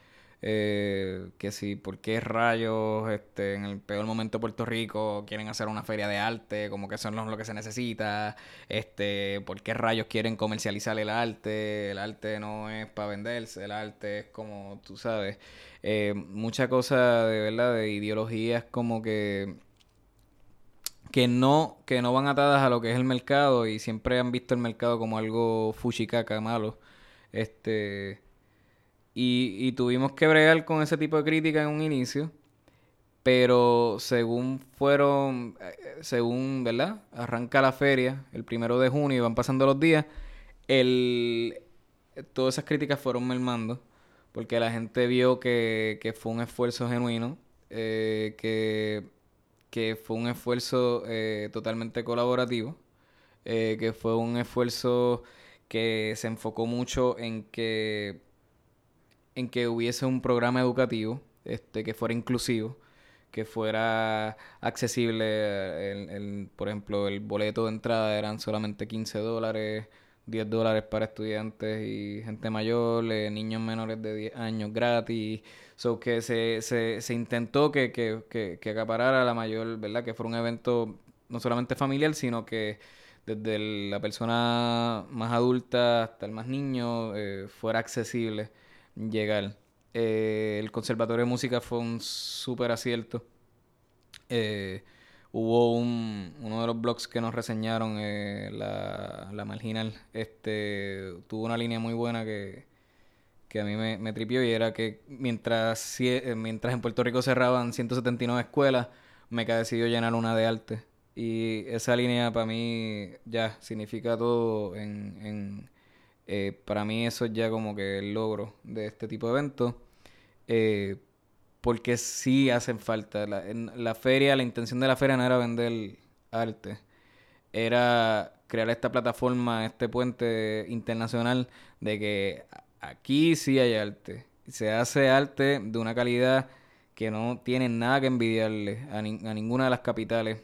Eh, que si, ¿por qué rayos este, en el peor momento de Puerto Rico quieren hacer una feria de arte? Como que eso no es lo que se necesita. Este, ¿Por qué rayos quieren comercializar el arte? El arte no es para venderse, el arte es como, tú sabes, eh, mucha cosa de verdad, de ideologías como que que no, que no van atadas a lo que es el mercado y siempre han visto el mercado como algo fuchicaca malo. Este y, tuvimos que bregar con ese tipo de crítica en un inicio. Pero según fueron, eh, según, ¿verdad? Arranca la feria el primero de junio y van pasando los días, el, todas esas críticas fueron mermando. Porque la gente vio que, que fue un esfuerzo genuino, eh, que, que, fue un esfuerzo eh, totalmente colaborativo, que fue un esfuerzo que se enfocó mucho en que en que hubiese un programa educativo este, que fuera inclusivo, que fuera accesible. El, por ejemplo, el boleto de entrada eran solamente 15 dólares, 10 dólares para estudiantes y gente mayor, eh, niños menores de 10 años gratis. So que se, se, se intentó que, que, que, que acaparara la mayor, ¿verdad? Que fuera un evento no solamente familiar, sino que desde la persona más adulta hasta el más niño, eh, fuera accesible llegar. Eh, el Conservatorio de Música fue un súper acierto. Eh, hubo un, uno de los blogs que nos reseñaron, la, la, Marginal, este, tuvo una línea muy buena que, que a mí me, me tripió y era que mientras, mientras en Puerto Rico cerraban 179 escuelas, Meca decidió llenar una de arte y esa línea para mí ya significa todo en... Eh, para mí eso es ya como que el logro de este tipo de eventos. Eh, porque sí hacen falta. La, en la feria, la intención de la feria no era vender arte. Era crear esta plataforma, este puente internacional de que aquí sí hay arte. Se hace arte de una calidad que no tiene nada que envidiarle a, a ninguna de las capitales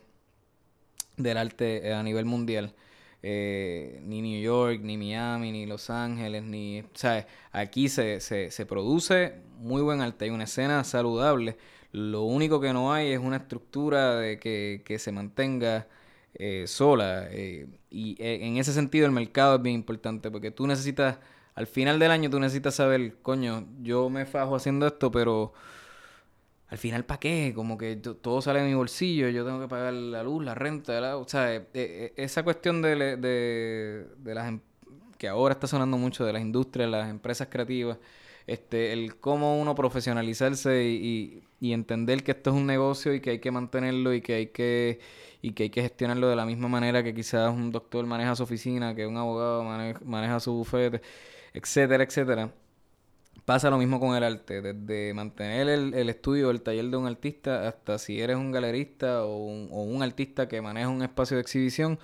del arte eh, a nivel mundial. Eh, ni New York, ni Miami, ni Los Ángeles, ni... ¿Sabes? Aquí se, se, se produce muy buen arte, hay una escena saludable. Lo único que no hay es una estructura de que, que se mantenga eh, sola. y en ese sentido el mercado es bien importante porque tú necesitas, al final del año tú necesitas saber, coño, yo me fajo haciendo esto, pero al final, ¿para qué? Como que todo sale de mi bolsillo, yo tengo que pagar la luz, la renta, o sea, eh, eh, esa cuestión de, de, de las em, que ahora está sonando mucho de las industrias, las empresas creativas, este, el cómo uno profesionalizarse y, y, entender que esto es un negocio y que hay que mantenerlo y que hay que y que hay que gestionarlo de la misma manera que quizás un doctor maneja su oficina, que un abogado maneja su bufete, etcétera, etcétera Pasa lo mismo con el arte, desde mantener el, el estudio, el taller de un artista, hasta si eres un galerista o un, artista que maneja un espacio de exhibición,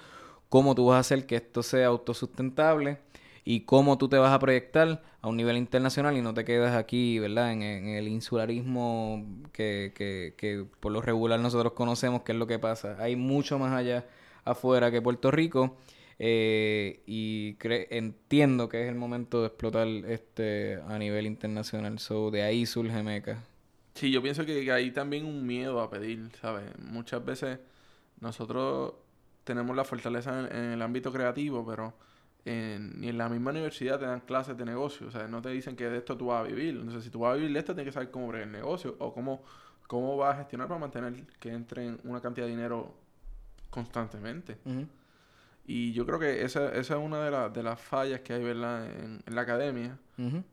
cómo tú vas a hacer que esto sea autosustentable y cómo tú te vas a proyectar a un nivel internacional y no te quedas aquí, ¿verdad? En, en el insularismo que, que, que por lo regular nosotros conocemos, que es lo que pasa. Hay mucho más allá afuera que Puerto Rico eh, y entiendo que es el momento de explotar este a nivel internacional. So, de ahí surge Meca. Sí, yo pienso que, hay también un miedo a pedir, ¿sabes? Muchas veces nosotros tenemos la fortaleza en, el ámbito creativo, pero en, ni en la misma universidad te dan clases de negocio. O sea, no te dicen que de esto tú vas a vivir. Entonces, si tú vas a vivir de esto, tienes que saber cómo el negocio o cómo, cómo vas a gestionar para mantener que entre una cantidad de dinero constantemente. Y yo creo que esa, esa es una de, de las fallas que hay, ¿verdad? En, la academia.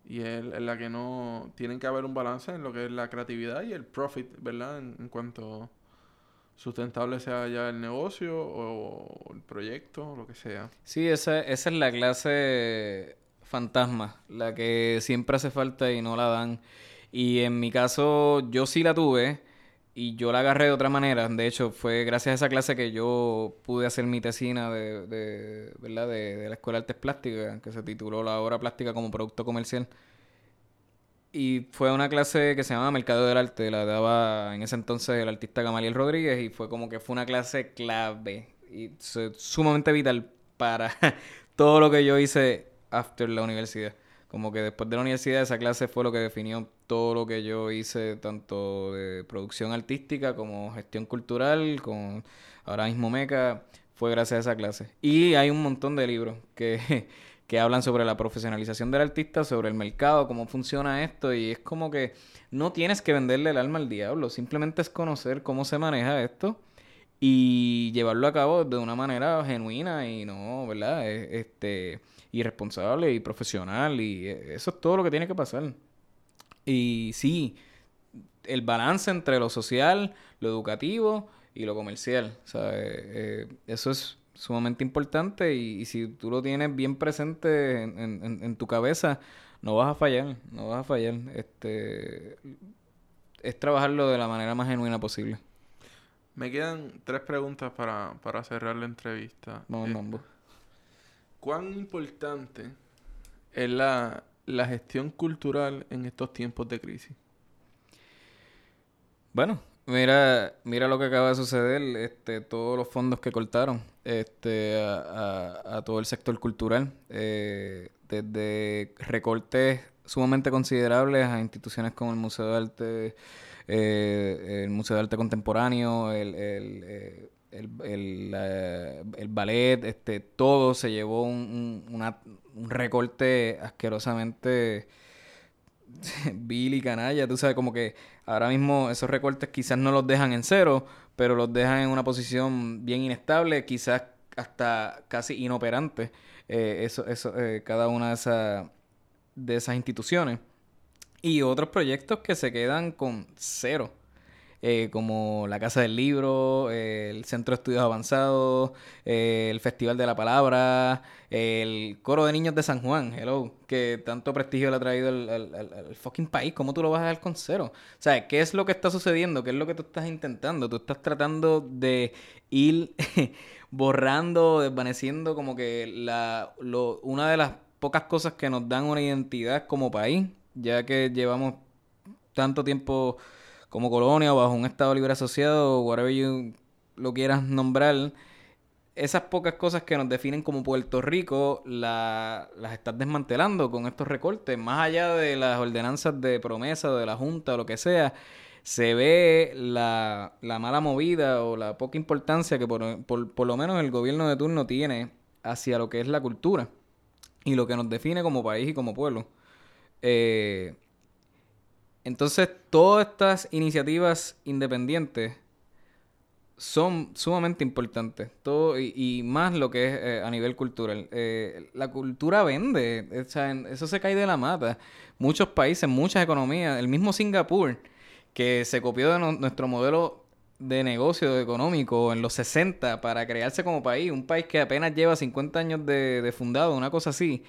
Y es en la que no... Tienen que haber un balance en lo que es la creatividad y el profit, ¿verdad? En, cuanto sustentable sea ya el negocio o el proyecto o lo que sea. Sí, esa, esa es la clase fantasma, la que siempre hace falta y no la dan. Y en mi caso, yo sí la tuve y yo la agarré de otra manera. De hecho, fue gracias a esa clase que yo pude hacer mi tesina de, de ¿verdad? De, la Escuela de Artes Plásticas, que se tituló La obra plástica como producto comercial. Y fue una clase que se llamaba Mercado del Arte. La daba en ese entonces el artista Gamaliel Rodríguez y fue como que fue una clase clave y sumamente vital para todo lo que yo hice after la universidad. Como que después de la universidad esa clase fue lo que definió todo lo que yo hice, tanto de producción artística como gestión cultural, con ahora mismo Meca, fue gracias a esa clase. Y hay un montón de libros que, que hablan sobre la profesionalización del artista, sobre el mercado, cómo funciona esto, y es como que no tienes que venderle el alma al diablo, simplemente es conocer cómo se maneja esto y llevarlo a cabo de una manera genuina y no, ¿verdad? E, irresponsable y profesional y e, eso es todo lo que tiene que pasar. Y sí, el balance entre lo social, lo educativo y lo comercial. Eh, eh, eso es sumamente importante y, si tú lo tienes bien presente en, tu cabeza, no vas a fallar, no vas a fallar. Este, es trabajarlo de la manera más genuina posible. Me quedan tres preguntas para, para cerrar la entrevista. Vamos, eh. ¿Cuán importante es la, gestión cultural en estos tiempos de crisis? Bueno, mira, mira lo que acaba de suceder, este, todos los fondos que cortaron este, a, todo el sector cultural, eh, desde recortes sumamente considerables a instituciones como el Museo de Arte, eh, el Museo de Arte Contemporáneo, el, el, el, el, el, ballet, este, todo se llevó un, un recorte asquerosamente vil y canalla. Tú sabes, como que ahora mismo esos recortes quizás no los dejan en cero, pero los dejan en una posición bien inestable, quizás hasta casi inoperante. Eh, eso, eso, eh, cada una de, esas de esas instituciones. Y otros proyectos que se quedan con cero. Eh, como la Casa del Libro, el Centro de Estudios Avanzados, el Festival de la Palabra, el Coro de Niños de San Juan, hello, que tanto prestigio le ha traído al, fucking país. ¿Cómo tú lo vas a dejar con cero? O sea, ¿qué es lo que está sucediendo? ¿Qué es lo que tú estás intentando? Tú estás tratando de ir borrando, desvaneciendo como que la, una de las pocas cosas que nos dan una identidad como país, ya que llevamos tanto tiempo como colonia o bajo un Estado libre asociado, o whatever you lo quieras nombrar, esas pocas cosas que nos definen como Puerto Rico las estás desmantelando con estos recortes, más allá de las ordenanzas de promesa de la Junta o lo que sea, se ve la, mala movida o la poca importancia que por, por, lo menos el gobierno de turno tiene hacia lo que es la cultura y lo que nos define como país y como pueblo. Eh, entonces, todas estas iniciativas independientes son sumamente importantes. Todo, y, más lo que es eh, a nivel cultural. Eh, la cultura vende. eso se cae de la mata. Muchos países, muchas economías. El mismo Singapur, que se copió de nuestro modelo de negocio económico en los 60 para crearse como país. Un país que apenas lleva 50 años de, fundado, una cosa así.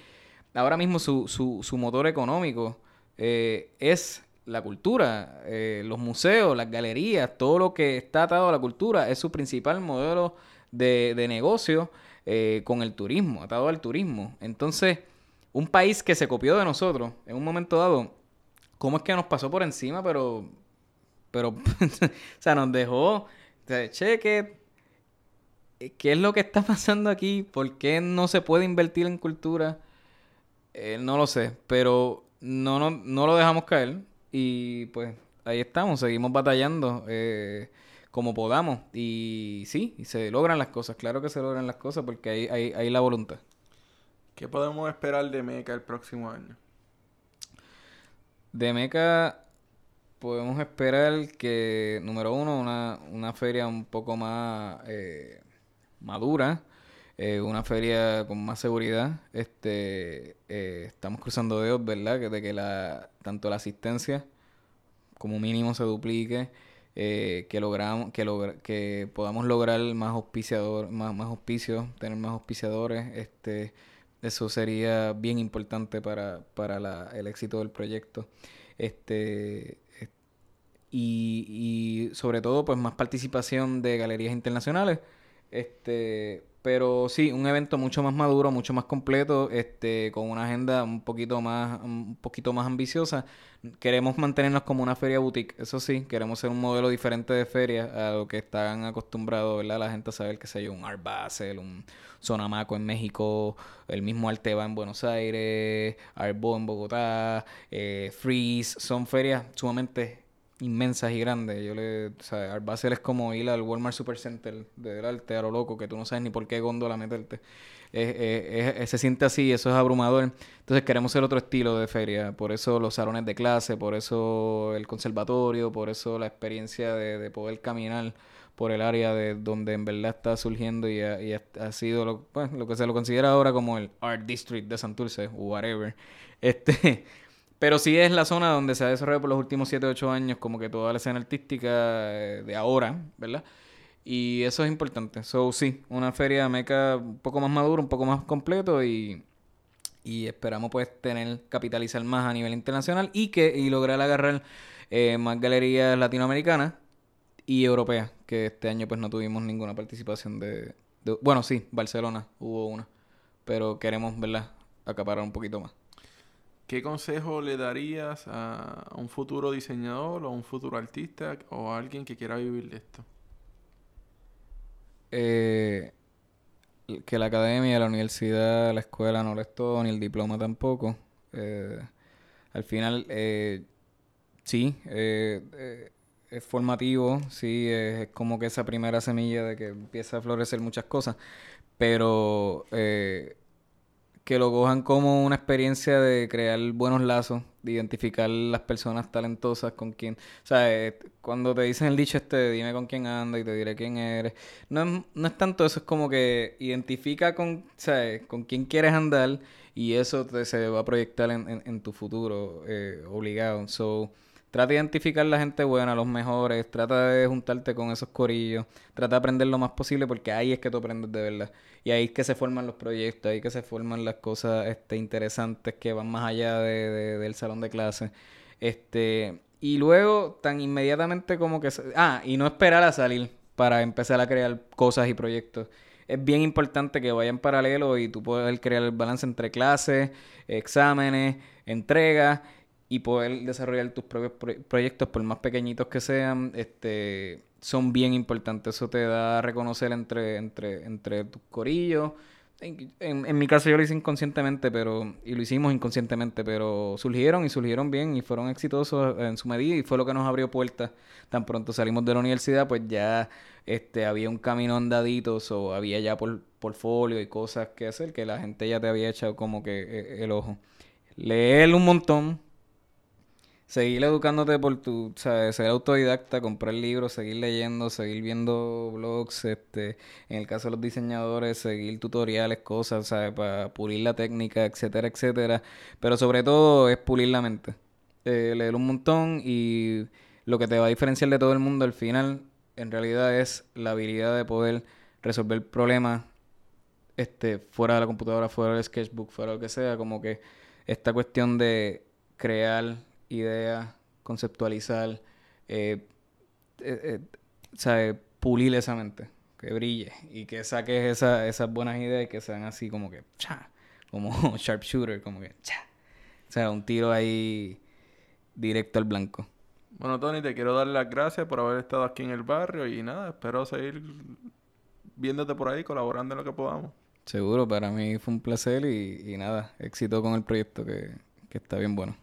Ahora mismo su, su, su motor económico eh, es la cultura, eh, los museos, las galerías, todo lo que está atado a la cultura es su principal modelo de, negocio eh, con el turismo, atado al turismo. Entonces, un país que se copió de nosotros en un momento dado, ¿cómo es que nos pasó por encima? Pero, pero, o sea, nos dejó, cheque, ¿qué es lo que está pasando aquí? ¿Por qué no se puede invertir en cultura? Eh, no lo sé, pero no, no, no lo dejamos caer. Y pues ahí estamos, seguimos batallando eh, como podamos. Y sí, y se logran las cosas, claro que se logran las cosas porque hay, hay, hay la voluntad. ¿Qué podemos esperar de Meca el próximo año? De Meca podemos esperar que, número uno, una, una feria un poco más eh, madura, eh, una feria con más seguridad. Este, estamos cruzando dedos, ¿verdad? Que de que la tanto la asistencia como mínimo se duplique, eh, que logramos, que que podamos lograr más auspiciador, más, más auspicios, tener más auspiciadores, este eso sería bien importante para, para el éxito del proyecto. Este y, y sobre todo pues más participación de galerías internacionales. Este pero sí, un evento mucho más maduro, mucho más completo, este, con una agenda un poquito más, un poquito más ambiciosa. Queremos mantenernos como una feria boutique, eso sí, queremos ser un modelo diferente de feria a lo que están acostumbrados, ¿verdad? La gente a saber, que sé yo, un Art Basel, un Sonamaco en México, el mismo Arteba en Buenos Aires, Artbo en Bogotá, eh, Freeze, son ferias sumamente inmensas y grandes. Yo le, o sea, Art Basel es como ir al Walmart Supercenter del arte a lo loco, que tú no sabes ni por qué góndola meterte. se siente así, eso es abrumador. Entonces queremos ser otro estilo de feria, por eso los salones de clase, por eso el conservatorio, por eso la experiencia de, poder caminar por el área de donde en verdad está surgiendo y ha, y ha, sido lo, pues, lo que se lo considera ahora como el Art District de Santurce, whatever. Este, pero sí es la zona donde se ha desarrollado por los últimos 7 o 8 años como que toda la escena artística eh, de ahora, ¿verdad? Y eso es importante. So, sí, una feria meca un poco más madura, un poco más completo y, y esperamos pues tener, capitalizar más a nivel internacional y que y lograr agarrar eh, más galerías latinoamericanas y europeas, que este año pues no tuvimos ninguna participación de, de... Bueno, sí, Barcelona hubo una, pero queremos, ¿verdad? Acaparar un poquito más. ¿Qué consejo le darías a un futuro diseñador o a un futuro artista o a alguien que quiera vivir de esto? Eh, que la academia, la universidad, la escuela no lo es todo, ni el diploma tampoco. Eh, al final, eh, sí, es formativo, sí, es, como que esa primera semilla de que empieza a florecer muchas cosas, pero que lo cojan como una experiencia de crear buenos lazos, de identificar las personas talentosas con quien, o sea, eh, cuando te dicen el dicho este, dime con quién anda y te diré quién eres, no es, no es tanto eso, es como que identifica con, ¿sabes? con quién quieres andar y eso te, se va a proyectar en, en, tu futuro eh, obligado. So, Trata de identificar la gente buena, los mejores, trata de juntarte con esos corillos, trata de aprender lo más posible porque ahí es que tú aprendes de verdad. Y ahí es que se forman los proyectos, ahí es que se forman las cosas este, interesantes que van más allá de, del salón de clase. Este, y luego, tan inmediatamente como que... Ah, y no esperar a salir para empezar a crear cosas y proyectos. Es bien importante que vayan paralelo y tú puedas crear el balance entre clases, exámenes, entregas y poder desarrollar tus propios proyectos, por más pequeñitos que sean, este, son bien importantes. Eso te da a reconocer entre, entre, entre tus corillos. En, en, mi caso yo lo hice inconscientemente, pero y lo hicimos inconscientemente, pero surgieron y surgieron bien y fueron exitosos en su medida y fue lo que nos abrió puertas. Tan pronto salimos de la universidad, pues ya este había un camino andadito o había ya por portfolio y cosas que hacer que la gente ya te había echado como que eh, el ojo. Leer un montón, seguir educándote por tu, ¿sabes? ser autodidacta, comprar libros, seguir leyendo, seguir viendo blogs, este, en el caso de los diseñadores, seguir tutoriales, cosas, ¿sabes? Para pulir la técnica, etcétera, etcétera. Pero sobre todo es pulir la mente. Eh, leer un montón y lo que te va a diferenciar de todo el mundo al final, en realidad es la habilidad de poder resolver problemas este, fuera de la computadora, fuera del sketchbook, fuera de lo que sea, como que esta cuestión de crear idea, conceptualizar, eh, eh, eh pulir esa mente, que brille y que saques esa, esas buenas ideas y que sean así como que, cha, como sharpshooter, como que, cha. O sea, un tiro ahí directo al blanco. Bueno, Tony, te quiero dar las gracias por haber estado aquí en el barrio y nada, espero seguir viéndote por ahí, colaborando en lo que podamos. Seguro, para mí fue un placer y, nada, éxito con el proyecto que, que está bien bueno.